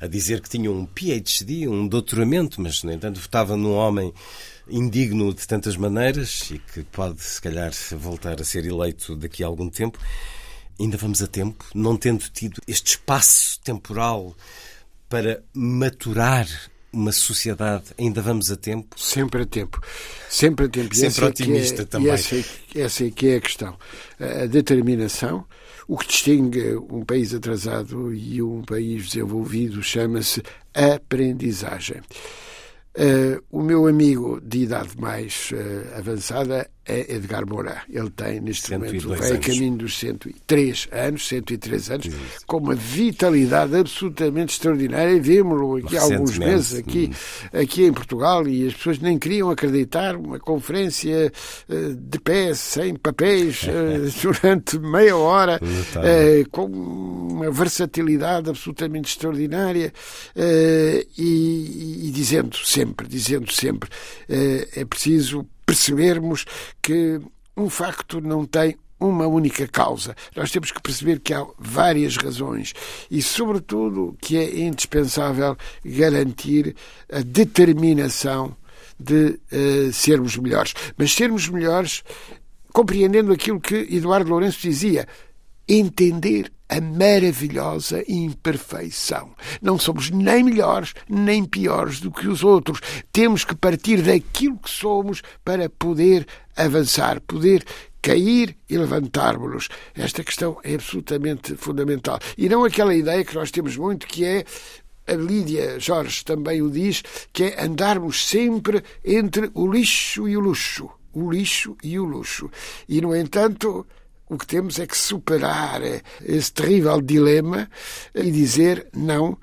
a dizer que tinha um PhD, um doutoramento, mas, no entanto, votava num homem indigno de tantas maneiras e que pode, se calhar, voltar a ser eleito daqui a algum tempo ainda vamos a tempo, não tendo tido este espaço temporal para maturar uma sociedade, ainda vamos a tempo? Sempre a tempo. Sempre a tempo. Sempre é otimista é, também. Essa, essa é que é a questão. A determinação. O que distingue um país atrasado e um país desenvolvido chama-se aprendizagem. Uh, o meu amigo de idade mais uh, avançada é Edgar Moura. Ele tem, neste momento, vai a caminho dos 103 anos, 103 anos, Isso. com uma vitalidade absolutamente extraordinária. Vimos-lo aqui há alguns meses, aqui, hum. aqui em Portugal, e as pessoas nem queriam acreditar. Uma conferência uh, de pé, sem papéis, durante meia hora, com uma versatilidade absolutamente extraordinária, e, e dizendo sempre dizendo sempre, é preciso percebermos que um facto não tem uma única causa. Nós temos que perceber que há várias razões e, sobretudo, que é indispensável garantir a determinação de uh, sermos melhores. Mas sermos melhores compreendendo aquilo que Eduardo Lourenço dizia: entender a maravilhosa imperfeição. Não somos nem melhores nem piores do que os outros. Temos que partir daquilo que somos para poder avançar, poder cair e levantarmos-nos. Esta questão é absolutamente fundamental. E não aquela ideia que nós temos muito que é a Lídia Jorge também o diz, que é andarmos sempre entre o lixo e o luxo. O lixo e o luxo. E, no entanto, o que temos é que superar esse terrível dilema e dizer não.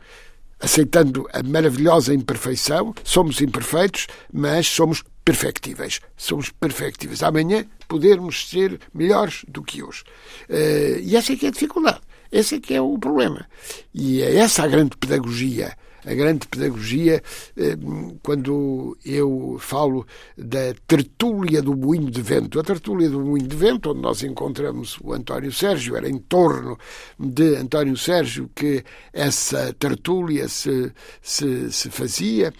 aceitando a maravilhosa imperfeição, somos imperfeitos, mas somos perfectíveis. Somos perfectíveis. Amanhã podermos ser melhores do que hoje. Uh, e essa é que é a dificuldade. Esse é que é o problema. E é essa a grande pedagogia a grande pedagogia eh, quando eu falo da tertúlia do Moinho de Vento. A tertúlia do Moinho de Vento, onde nós encontramos o António Sérgio, era em torno de António Sérgio que essa tertúlia se, se, se fazia.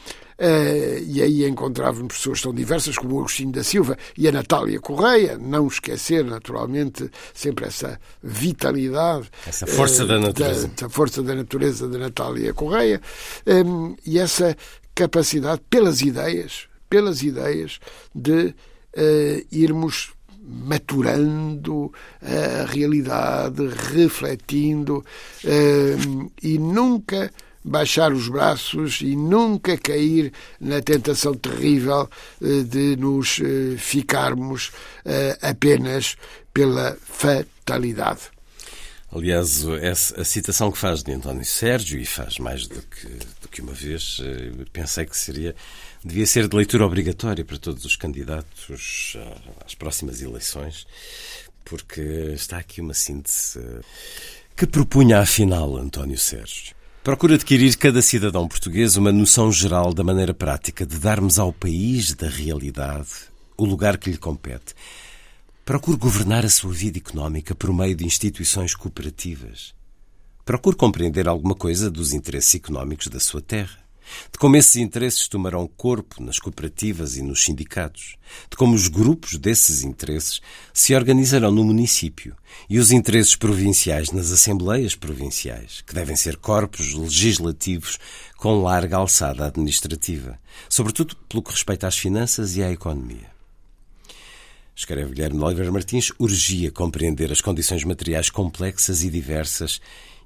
Uh, e aí encontrávamos pessoas tão diversas como o Agostinho da Silva e a Natália Correia, não esquecer, naturalmente, sempre essa vitalidade. Essa força uh, da natureza. Da, força da natureza da Natália Correia ehm, e essa capacidade, pelas ideias, pelas ideias, de irmos maturando a realidade, refletindo e nunca baixar os braços e nunca cair na tentação terrível eh, de nos eh, ficarmos eh, apenas pela fatalidade. Aliás, a citação que faz de António Sérgio, e faz mais do que, do que uma vez, pensei que seria devia ser de leitura obrigatória para todos os candidatos às próximas eleições, porque está aqui uma síntese que propunha afinal António Sérgio. Procura adquirir cada cidadão português uma noção geral da maneira prática de darmos ao país da realidade o lugar que lhe compete. Procure governar a sua vida económica por meio de instituições cooperativas. Procure compreender alguma coisa dos interesses económicos da sua terra de como esses interesses tomarão corpo nas cooperativas e nos sindicatos, de como os grupos desses interesses se organizarão no município e os interesses provinciais nas assembleias provinciais, que devem ser corpos legislativos com larga alçada administrativa, sobretudo pelo que respeita às finanças e à economia. Escreve Guilherme Oliveira Martins, urgia compreender as condições materiais complexas e diversas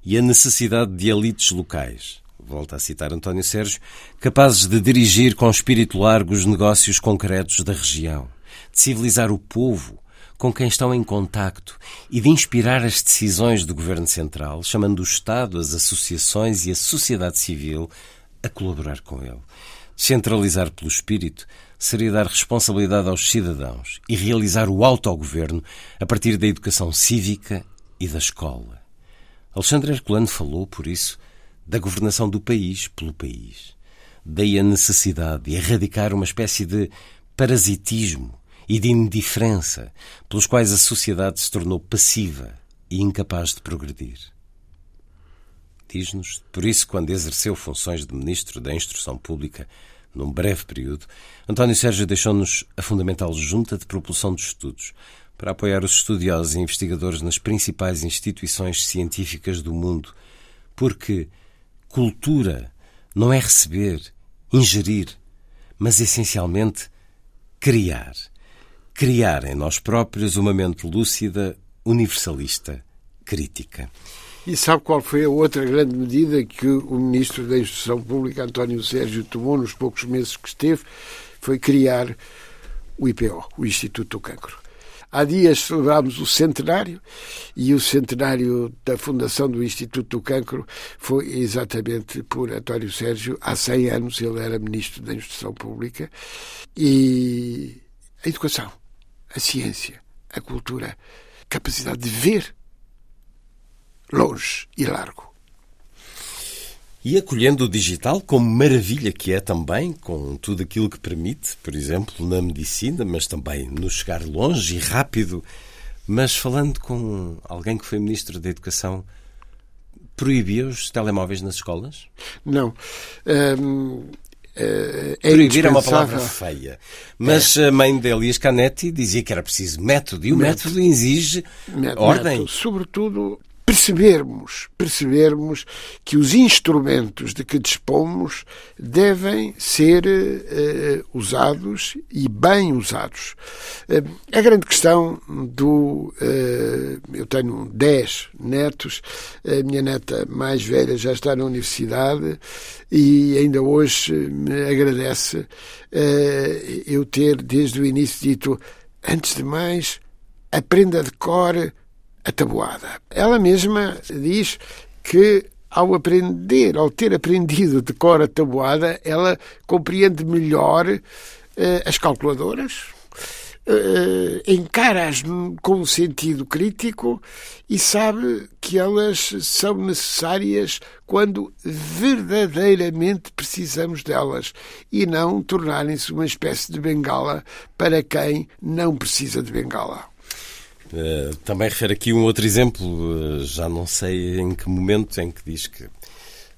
e a necessidade de elites locais, volta a citar António Sérgio, capazes de dirigir com espírito largo os negócios concretos da região, de civilizar o povo com quem estão em contacto e de inspirar as decisões do Governo Central, chamando o Estado, as associações e a sociedade civil a colaborar com ele. Centralizar pelo espírito seria dar responsabilidade aos cidadãos e realizar o autogoverno a partir da educação cívica e da escola. Alexandre Herculano falou, por isso, da governação do país pelo país. Daí a necessidade de erradicar uma espécie de parasitismo e de indiferença pelos quais a sociedade se tornou passiva e incapaz de progredir. Diz-nos, por isso, quando exerceu funções de Ministro da Instrução Pública, num breve período, António Sérgio deixou-nos a fundamental Junta de Propulsão de Estudos para apoiar os estudiosos e investigadores nas principais instituições científicas do mundo, porque Cultura não é receber, ingerir, mas essencialmente criar. Criar em nós próprios uma mente lúcida, universalista, crítica. E sabe qual foi a outra grande medida que o Ministro da Instrução Pública, António Sérgio, tomou nos poucos meses que esteve? Foi criar o IPO, o Instituto do Cancro. Há dias celebrámos o centenário e o centenário da fundação do Instituto do Cancro foi exatamente por António Sérgio. Há 100 anos ele era Ministro da Instrução Pública e a educação, a ciência, a cultura, capacidade de ver longe e largo e acolhendo o digital como maravilha que é também, com tudo aquilo que permite, por exemplo, na medicina, mas também no chegar longe e rápido. Mas falando com alguém que foi Ministro da Educação, proibia os telemóveis nas escolas? Não. Hum, é Proibir é uma palavra feia. Mas é. a mãe de Elias Canetti dizia que era preciso método, e o método, método exige método, ordem. Método, sobretudo percebermos, percebermos que os instrumentos de que dispomos devem ser uh, usados e bem usados. Uh, a grande questão do. Uh, eu tenho 10 netos, a minha neta mais velha já está na universidade e ainda hoje me agradece eu ter, desde o início, dito: antes de mais, aprenda de cor a tabuada. Ela mesma diz que ao aprender, ao ter aprendido de cor a tabuada, ela compreende melhor uh, as calculadoras, uh, encara-as com um sentido crítico e sabe que elas são necessárias quando verdadeiramente precisamos delas e não tornarem-se uma espécie de bengala para quem não precisa de bengala. Uh, também refere aqui um outro exemplo, uh, já não sei em que momento, em que diz que,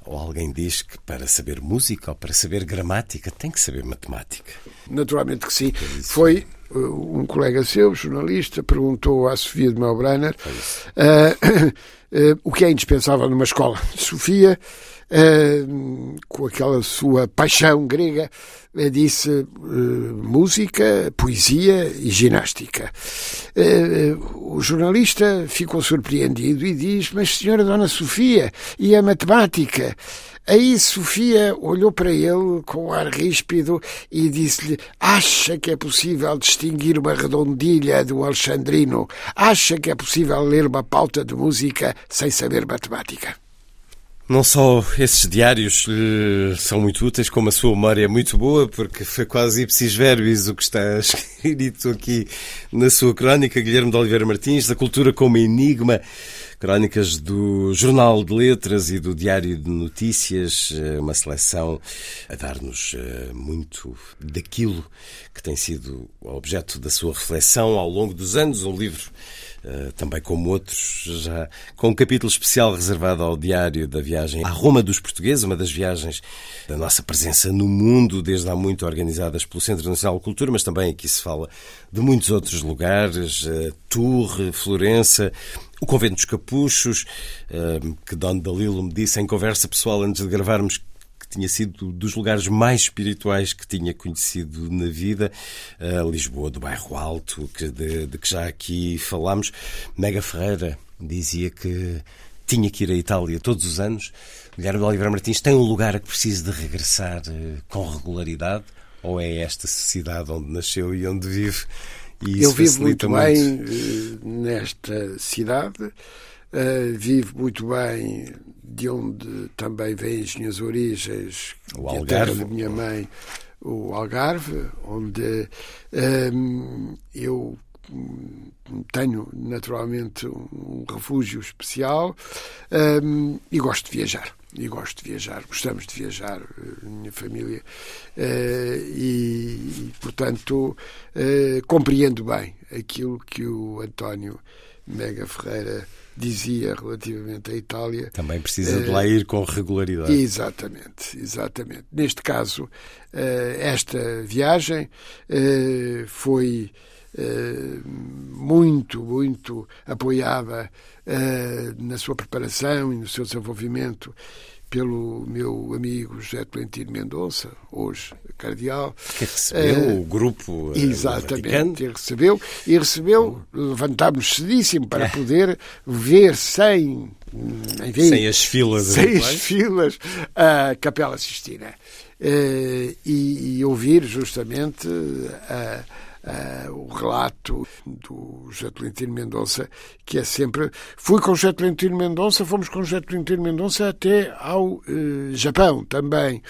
ou alguém diz que para saber música ou para saber gramática tem que saber matemática. Naturalmente que sim. Foi uh, um colega seu, jornalista, perguntou à Sofia de Melbrenner o que é indispensável numa escola. Sofia com aquela sua paixão grega, uh, disse uh, música, poesia e ginástica. o jornalista ficou surpreendido e diz: Mas, senhora Dona Sofia, e a matemática? Aí Sofia olhou para ele com um ar ríspido e disse-lhe: Acha que é possível distinguir uma redondilha um alexandrino? Acha que é possível ler uma pauta de música sem saber matemática? Não só esses diários uh, são muito úteis, como a sua memória é muito boa, porque foi quase ipsis verbis o que está escrito aqui na sua crónica, Guilherme de Oliveira Martins, da cultura como enigma, crónicas do Jornal de Letras e do Diário de Notícias, eh, uma seleção a dar-nos uh, muito daquilo que tem sido objeto da sua reflexão ao longo dos anos, um livro eh, também como outros, já com um capítulo especial reservado ao diário da viagem à Roma dos Portugueses, uma das viagens da nossa presença no mundo, desde há muito organizadas pelo Centro Nacional de Cultura, mas também aqui se fala de muitos outros lugares, uh, Tours, Florença, o Convento dos Capuchos, uh, que Don Dalilo me disse em conversa pessoal antes de gravarmos tinha sido dos lugares mais espirituais que tinha conhecido na vida. A Lisboa do Bairro Alto, que de, de que já aqui falámos. Mega Ferreira dizia que tinha que ir à Itália todos os anos. Guilherme de Oliveira Martins tem um lugar a que precisa de regressar eh, com regularidade? Ou é esta cidade onde nasceu e onde vive? E Eu vivo muito, muito bem eh, nesta cidade. Uh, vive muito bem de onde também vêm as minhas origens, o Algarve. a terra da minha mãe, o Algarve, onde um, eu tenho naturalmente um refúgio especial um, e gosto de viajar. E gosto de viajar, gostamos de viajar, eh, minha família, uh, e, portanto uh, compreendo bem aquilo que o António Mega Ferreira dizia relativamente à Itália. Também precisa de lá ir com regularidade. Exatamente, exatamente. Neste caso, eh, esta viagem eh, foi eh, muito, muito apoiada na sua preparação e no seu desenvolvimento pelo meu amigo José Tolentino Mendonça, hoje cardeal. Que recebeu uh, o grupo eh, Exatamente, recebeu. E recebeu, levantámos cedíssimo para é. poder ver sem... Enfim, sem as filas. Sem as filas, a Capela Sistina. Uh, e, e, ouvir justamente a uh, o relato do José Mendonça, que é sempre. Fui com o José Mendonça, fomos com o José Mendonça até ao uh, Japão também.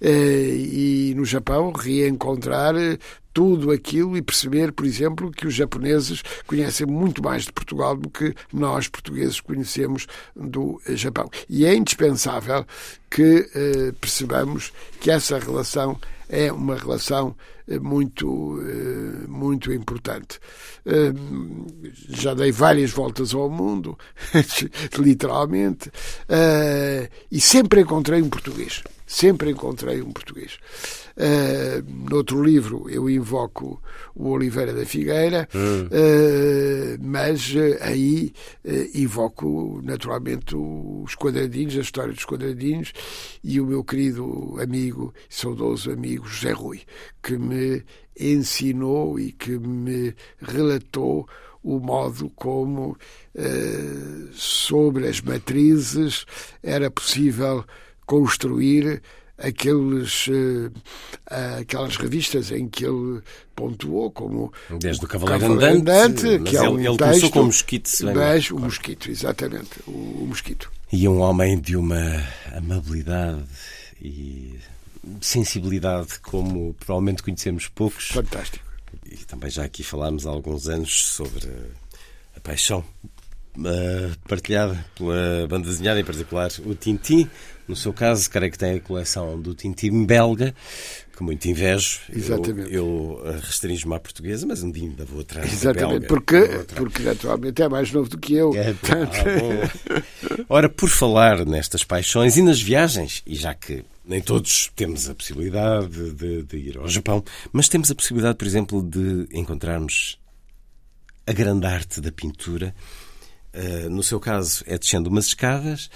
Uh, e no Japão reencontrar tudo aquilo e perceber, por exemplo, que os japoneses conhecem muito mais de Portugal do que nós, portugueses, conhecemos do Japão. E é indispensável que eh, percebamos que essa relação é uma relação eh, muito, eh, muito importante. Eh, já dei várias voltas ao mundo, literalmente, e sempre encontrei um português. Sempre encontrei um português. Uh, noutro livro eu invoco o Oliveira da Figueira, uh, mas uh, aí invoco naturalmente os quadradinhos, a história dos quadradinhos e o meu querido amigo, saudoso amigo José Rui, que me ensinou e que me relatou o modo como sobre as matrizes era possível construir aqueles, uh, aquelas revistas em que ele pontuou como desde o Cavaleiro, Cavaleiro Andante, Andante que é um ele, texto, começou com o mosquito mas o mosquito exatamente o, o mosquito. E um homem de uma amabilidade e sensibilidade como provavelmente conhecemos poucos. Fantástico. E também já aqui falámos há alguns anos sobre a paixão uh, partilhada pela banda desenhada, em particular o Tintin. No seu caso, creio que tem a coleção do Tintin belga, que muito invejo. Exatamente. Eu, eu restringo-me à portuguesa, mas um dia ainda vou atrás Exatamente, belga, porque, porque naturalmente é mais novo do que eu. É, ah, Ora, por falar nestas paixões e nas viagens, e já que nem todos temos a possibilidade de, de, ir ao Japão, mas temos a possibilidade, por exemplo, de encontrarmos a grande arte da pintura eh, no seu caso, é descendo umas escadas, uh,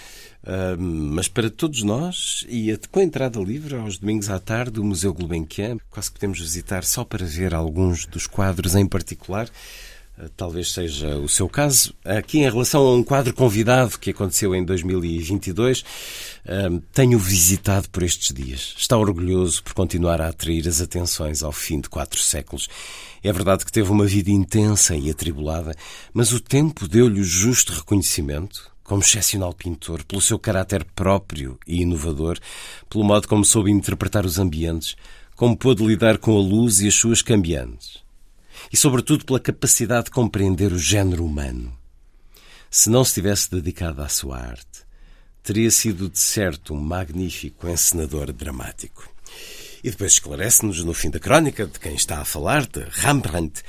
mas para todos nós, e com a entrada livre, aos domingos à tarde, o Museu Gulbenkian, quase que podemos visitar só para ver alguns dos quadros em particular. Uh, talvez seja o seu caso. Aqui, em relação a um quadro convidado que aconteceu em 2022, tenho visitado por estes dias. Está orgulhoso por continuar a atrair as atenções ao fim de quatro séculos é verdade que teve uma vida intensa e atribulada, mas o tempo deu-lhe o justo reconhecimento, como excepcional pintor, pelo seu caráter próprio e inovador, pelo modo como soube interpretar os ambientes, como pôde lidar com a luz e as suas cambiantes. E, sobretudo, pela capacidade de compreender o género humano. Se não se tivesse dedicado à sua arte, teria sido de certo um magnífico encenador dramático. E depois esclarece-nos no fim da crónica de quem está a falar, de Rembrandt.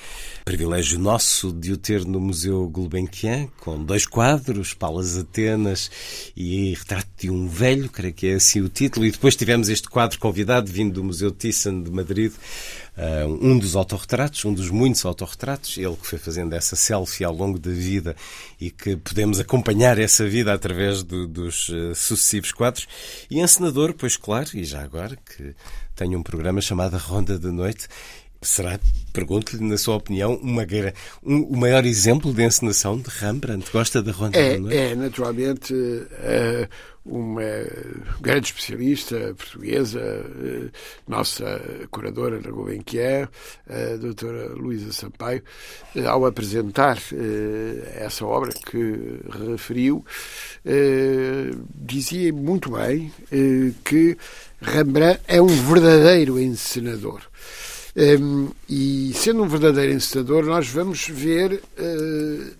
Privilégio nosso de o ter no Museu Gulbenkian, com dois quadros, Palas Atenas e Retrato de um Velho, creio que é assim o título. E depois tivemos este quadro convidado, vindo do Museu Thyssen de Madrid, Uh, um dos autorretratos, um dos muitos autorretratos, ele que foi fazendo essa selfie ao longo da vida e que podemos acompanhar essa vida através do, dos uh, sucessivos quadros. E encenador, pois claro, e já agora, que tem um programa chamado Ronda da Noite será, pergunto-lhe, na sua opinião, uma, um, o maior exemplo de encenação de Rembrandt? Gosta da Ronda é, da Noite? É, naturalmente, uh, uma grande especialista portuguesa, uh, nossa curadora na Gulbenkian, a doutora Luísa Sampaio, ao apresentar essa obra que referiu, dizia muito bem que Rembrandt é um verdadeiro encenador. Um, e sendo um verdadeiro encenador, nós vamos ver, uh,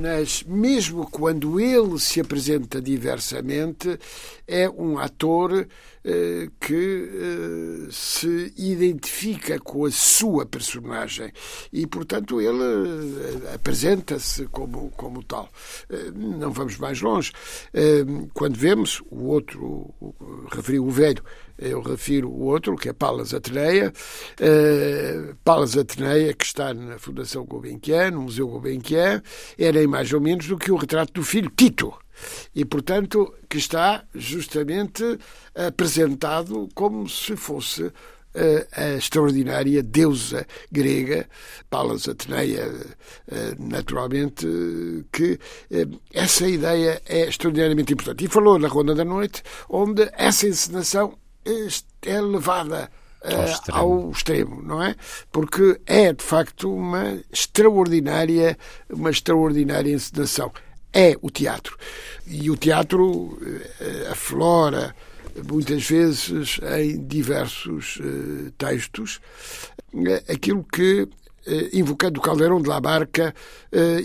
nas, mesmo quando ele se apresenta diversamente, é um ator que uh, se identifica com a sua personagem e, portanto, ele apresenta-se como, como tal. não vamos mais longe. quando vemos o outro, referiu o velho, eu refiro o outro, que é Palas Ateneia. Palas Ateneia, que está na Fundação Gulbenkian, no Museu Gulbenkian, era mais ou menos do que o retrato do filho Tito. E, portanto, que está justamente apresentado como se fosse eh, a extraordinária deusa grega, Palas Ateneia, eh, naturalmente, que essa ideia é extraordinariamente importante. E falou na Ronda da Noite, onde essa encenação é levada ao, extremo. ao, extremo. não é? Porque é de facto uma extraordinária, uma extraordinária encenação. É o teatro. E o teatro uh, aflora muitas vezes em diversos uh, textos aquilo que, invocando Caldeirão de la Barca,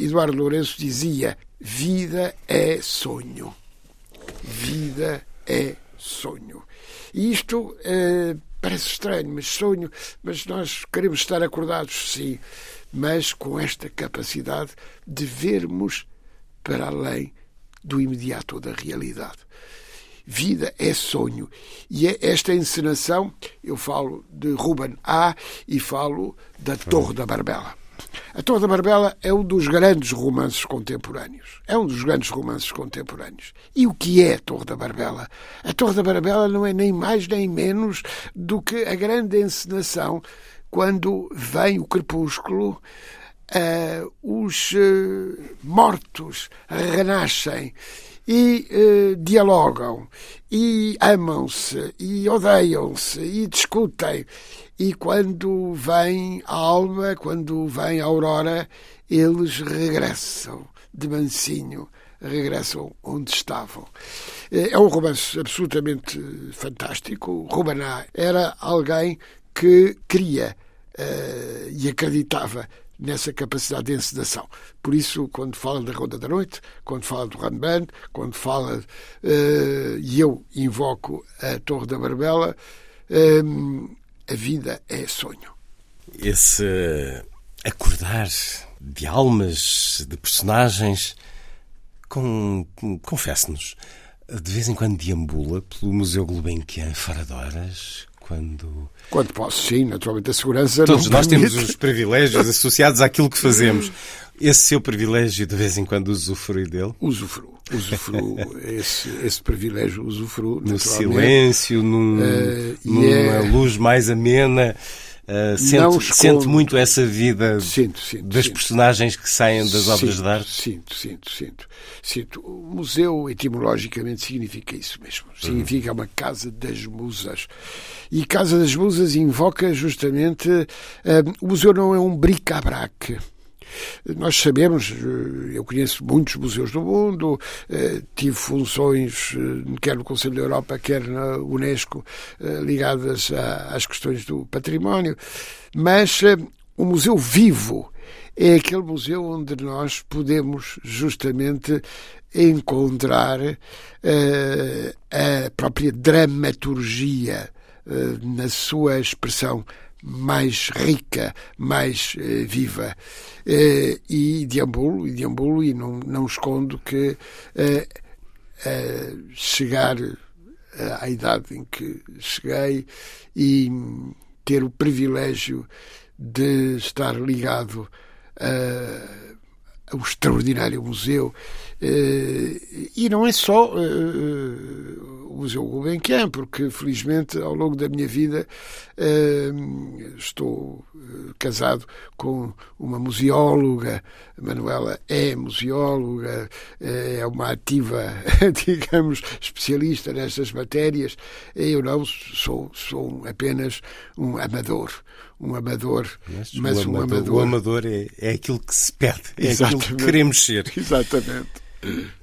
Eduardo Lourenço dizia: vida é sonho. Vida é sonho. E isto eh, parece estranho, mas sonho, mas nós queremos estar acordados, sim, mas com esta capacidade de vermos para além do imediato ou da realidade. Vida é sonho. E é esta encenação, eu falo de Ruben A e falo da Torre da Barbela. A Torre da Barbela é um dos grandes romances contemporâneos. É um dos grandes romances contemporâneos. E o que é a Torre da Barbela? A Torre da Barbela não é nem mais nem menos do que a grande encenação quando vem o crepúsculo, uh, os uh, mortos renascem e uh, dialogam, e amam-se, e odeiam-se, e discutem. E quando vem a alma, quando vem a aurora, eles regressam de mansinho, regressam onde estavam. É um romance absolutamente fantástico. Rubaná era alguém que queria uh, e acreditava nessa capacidade de encenação. Por isso, quando fala da Ronda da Noite, quando fala do Ramband, quando fala, uh, e eu invoco a Torre da Barbela, uh, a vida é sonho. Esse acordar de almas, de personagens, com, confesse-nos, de vez em quando deambula pelo Museu Gulbenkian fora de horas, quando... Quando posso, sim, naturalmente a segurança Todos nós permite. temos os privilégios associados àquilo que fazemos. Esse seu privilégio, de vez em quando, usufrui dele? Usufruo. Usufruo. esse, esse privilégio usufruo. No silêncio, num, uh, numa é... luz mais amena. Uh, sente, sente, muito essa vida sinto, sinto, das sinto. personagens que saem das obras de arte? Sinto, sinto, sinto, sinto. O museu, etimologicamente, significa isso mesmo. Uhum. Significa uhum. uma casa das musas. E Casa das Musas invoca justamente. Uh, o museu não é um bric-a-brac nós sabemos, eh, eu conheço muitos museus do mundo, eh, tive funções eh, quer no Conselho da Europa, quer na Unesco, ligadas às questões do património, mas o museu vivo é aquele museu onde nós podemos justamente encontrar a própria dramaturgia na sua expressão mais rica, mais uh, viva. Uh, e deambulo, e deambulo, e não, não escondo que uh, chegar à idade em que cheguei e ter o privilégio de estar ligado ao extraordinário museu. E não é só o Museu Gulbenkian, porque felizmente ao longo da minha vida estou casado com uma museóloga, Manuela é museóloga, é uma ativa, digamos, especialista nestas matérias. Eu não sou, sou apenas um amador um amador, mas, mas um amador, amador. O amador é, é aquilo que se perde, é Exatamente. aquilo que queremos ser. Exatamente.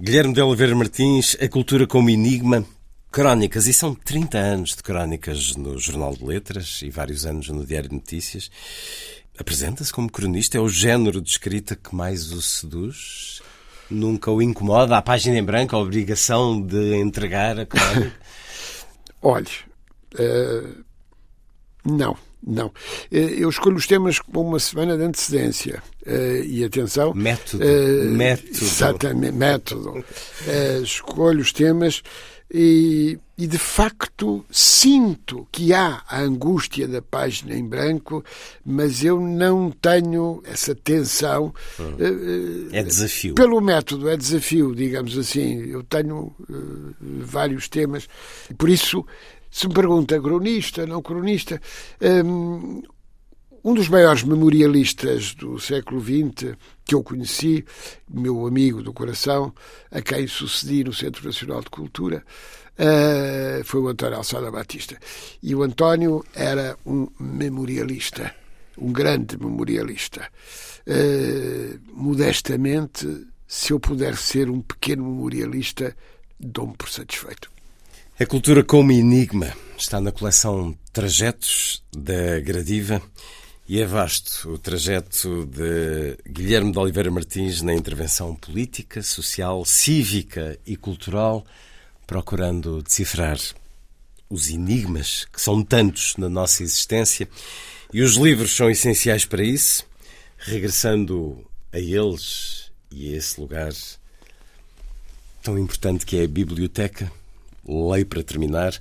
Guilherme de Oliveira Martins, A Cultura como Enigma, Crónicas, e são 30 anos de crónicas no Jornal de Letras e vários anos no Diário de Notícias. Apresenta-se como cronista, é o género de escrita que mais o seduz? Nunca o incomoda? A página em branco, a obrigação de entregar a crónica? Olhe, uh, não, não. Eh, eu escolho os temas com uma semana de antecedência. Uh, e atenção. Método. Uh, método. Exatamente, método. escolho os temas e, e, de facto sinto que há a angústia da página em branco, mas eu não tenho essa tensão. Uhum. É desafio. Pelo método, é desafio, digamos assim. Eu tenho uh, vários temas, e por isso, se me pergunta cronista, não cronista, um, um dos maiores memorialistas do século XX que eu conheci, meu amigo do coração, a quem sucedi no Centro Nacional de Cultura, uh, foi o António Alçada Batista. E o António era um memorialista, um grande memorialista. Uh, modestamente, se eu puder ser um pequeno memorialista, dou-me por satisfeito. A cultura como enigma está na coleção Trajetos da Gradiva. E é vasto o trajeto de Guilherme de Oliveira Martins na intervenção política, social, cívica e cultural, procurando decifrar os enigmas que são tantos na nossa existência. E os livros são essenciais para isso, regressando a eles e a esse lugar tão importante que é a biblioteca. Leio para terminar.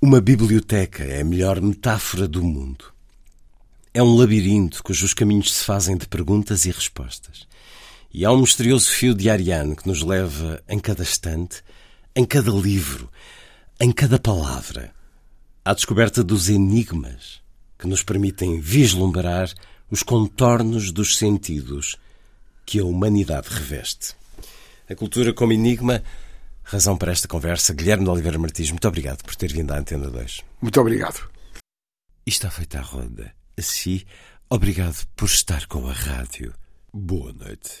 Uma biblioteca é a melhor metáfora do mundo. É um labirinto cujos caminhos se fazem de perguntas e respostas. E há um misterioso fio de Ariane que nos leva, em cada estante, em cada livro, em cada palavra, à descoberta dos enigmas que nos permitem vislumbrar os contornos dos sentidos que a humanidade reveste. A cultura como enigma razão para esta conversa. Guilherme de Oliveira Martins, muito obrigado por ter vindo à Antena 2. Muito obrigado. E está feita a ronda. Assim, obrigado por estar com a rádio. Boa noite.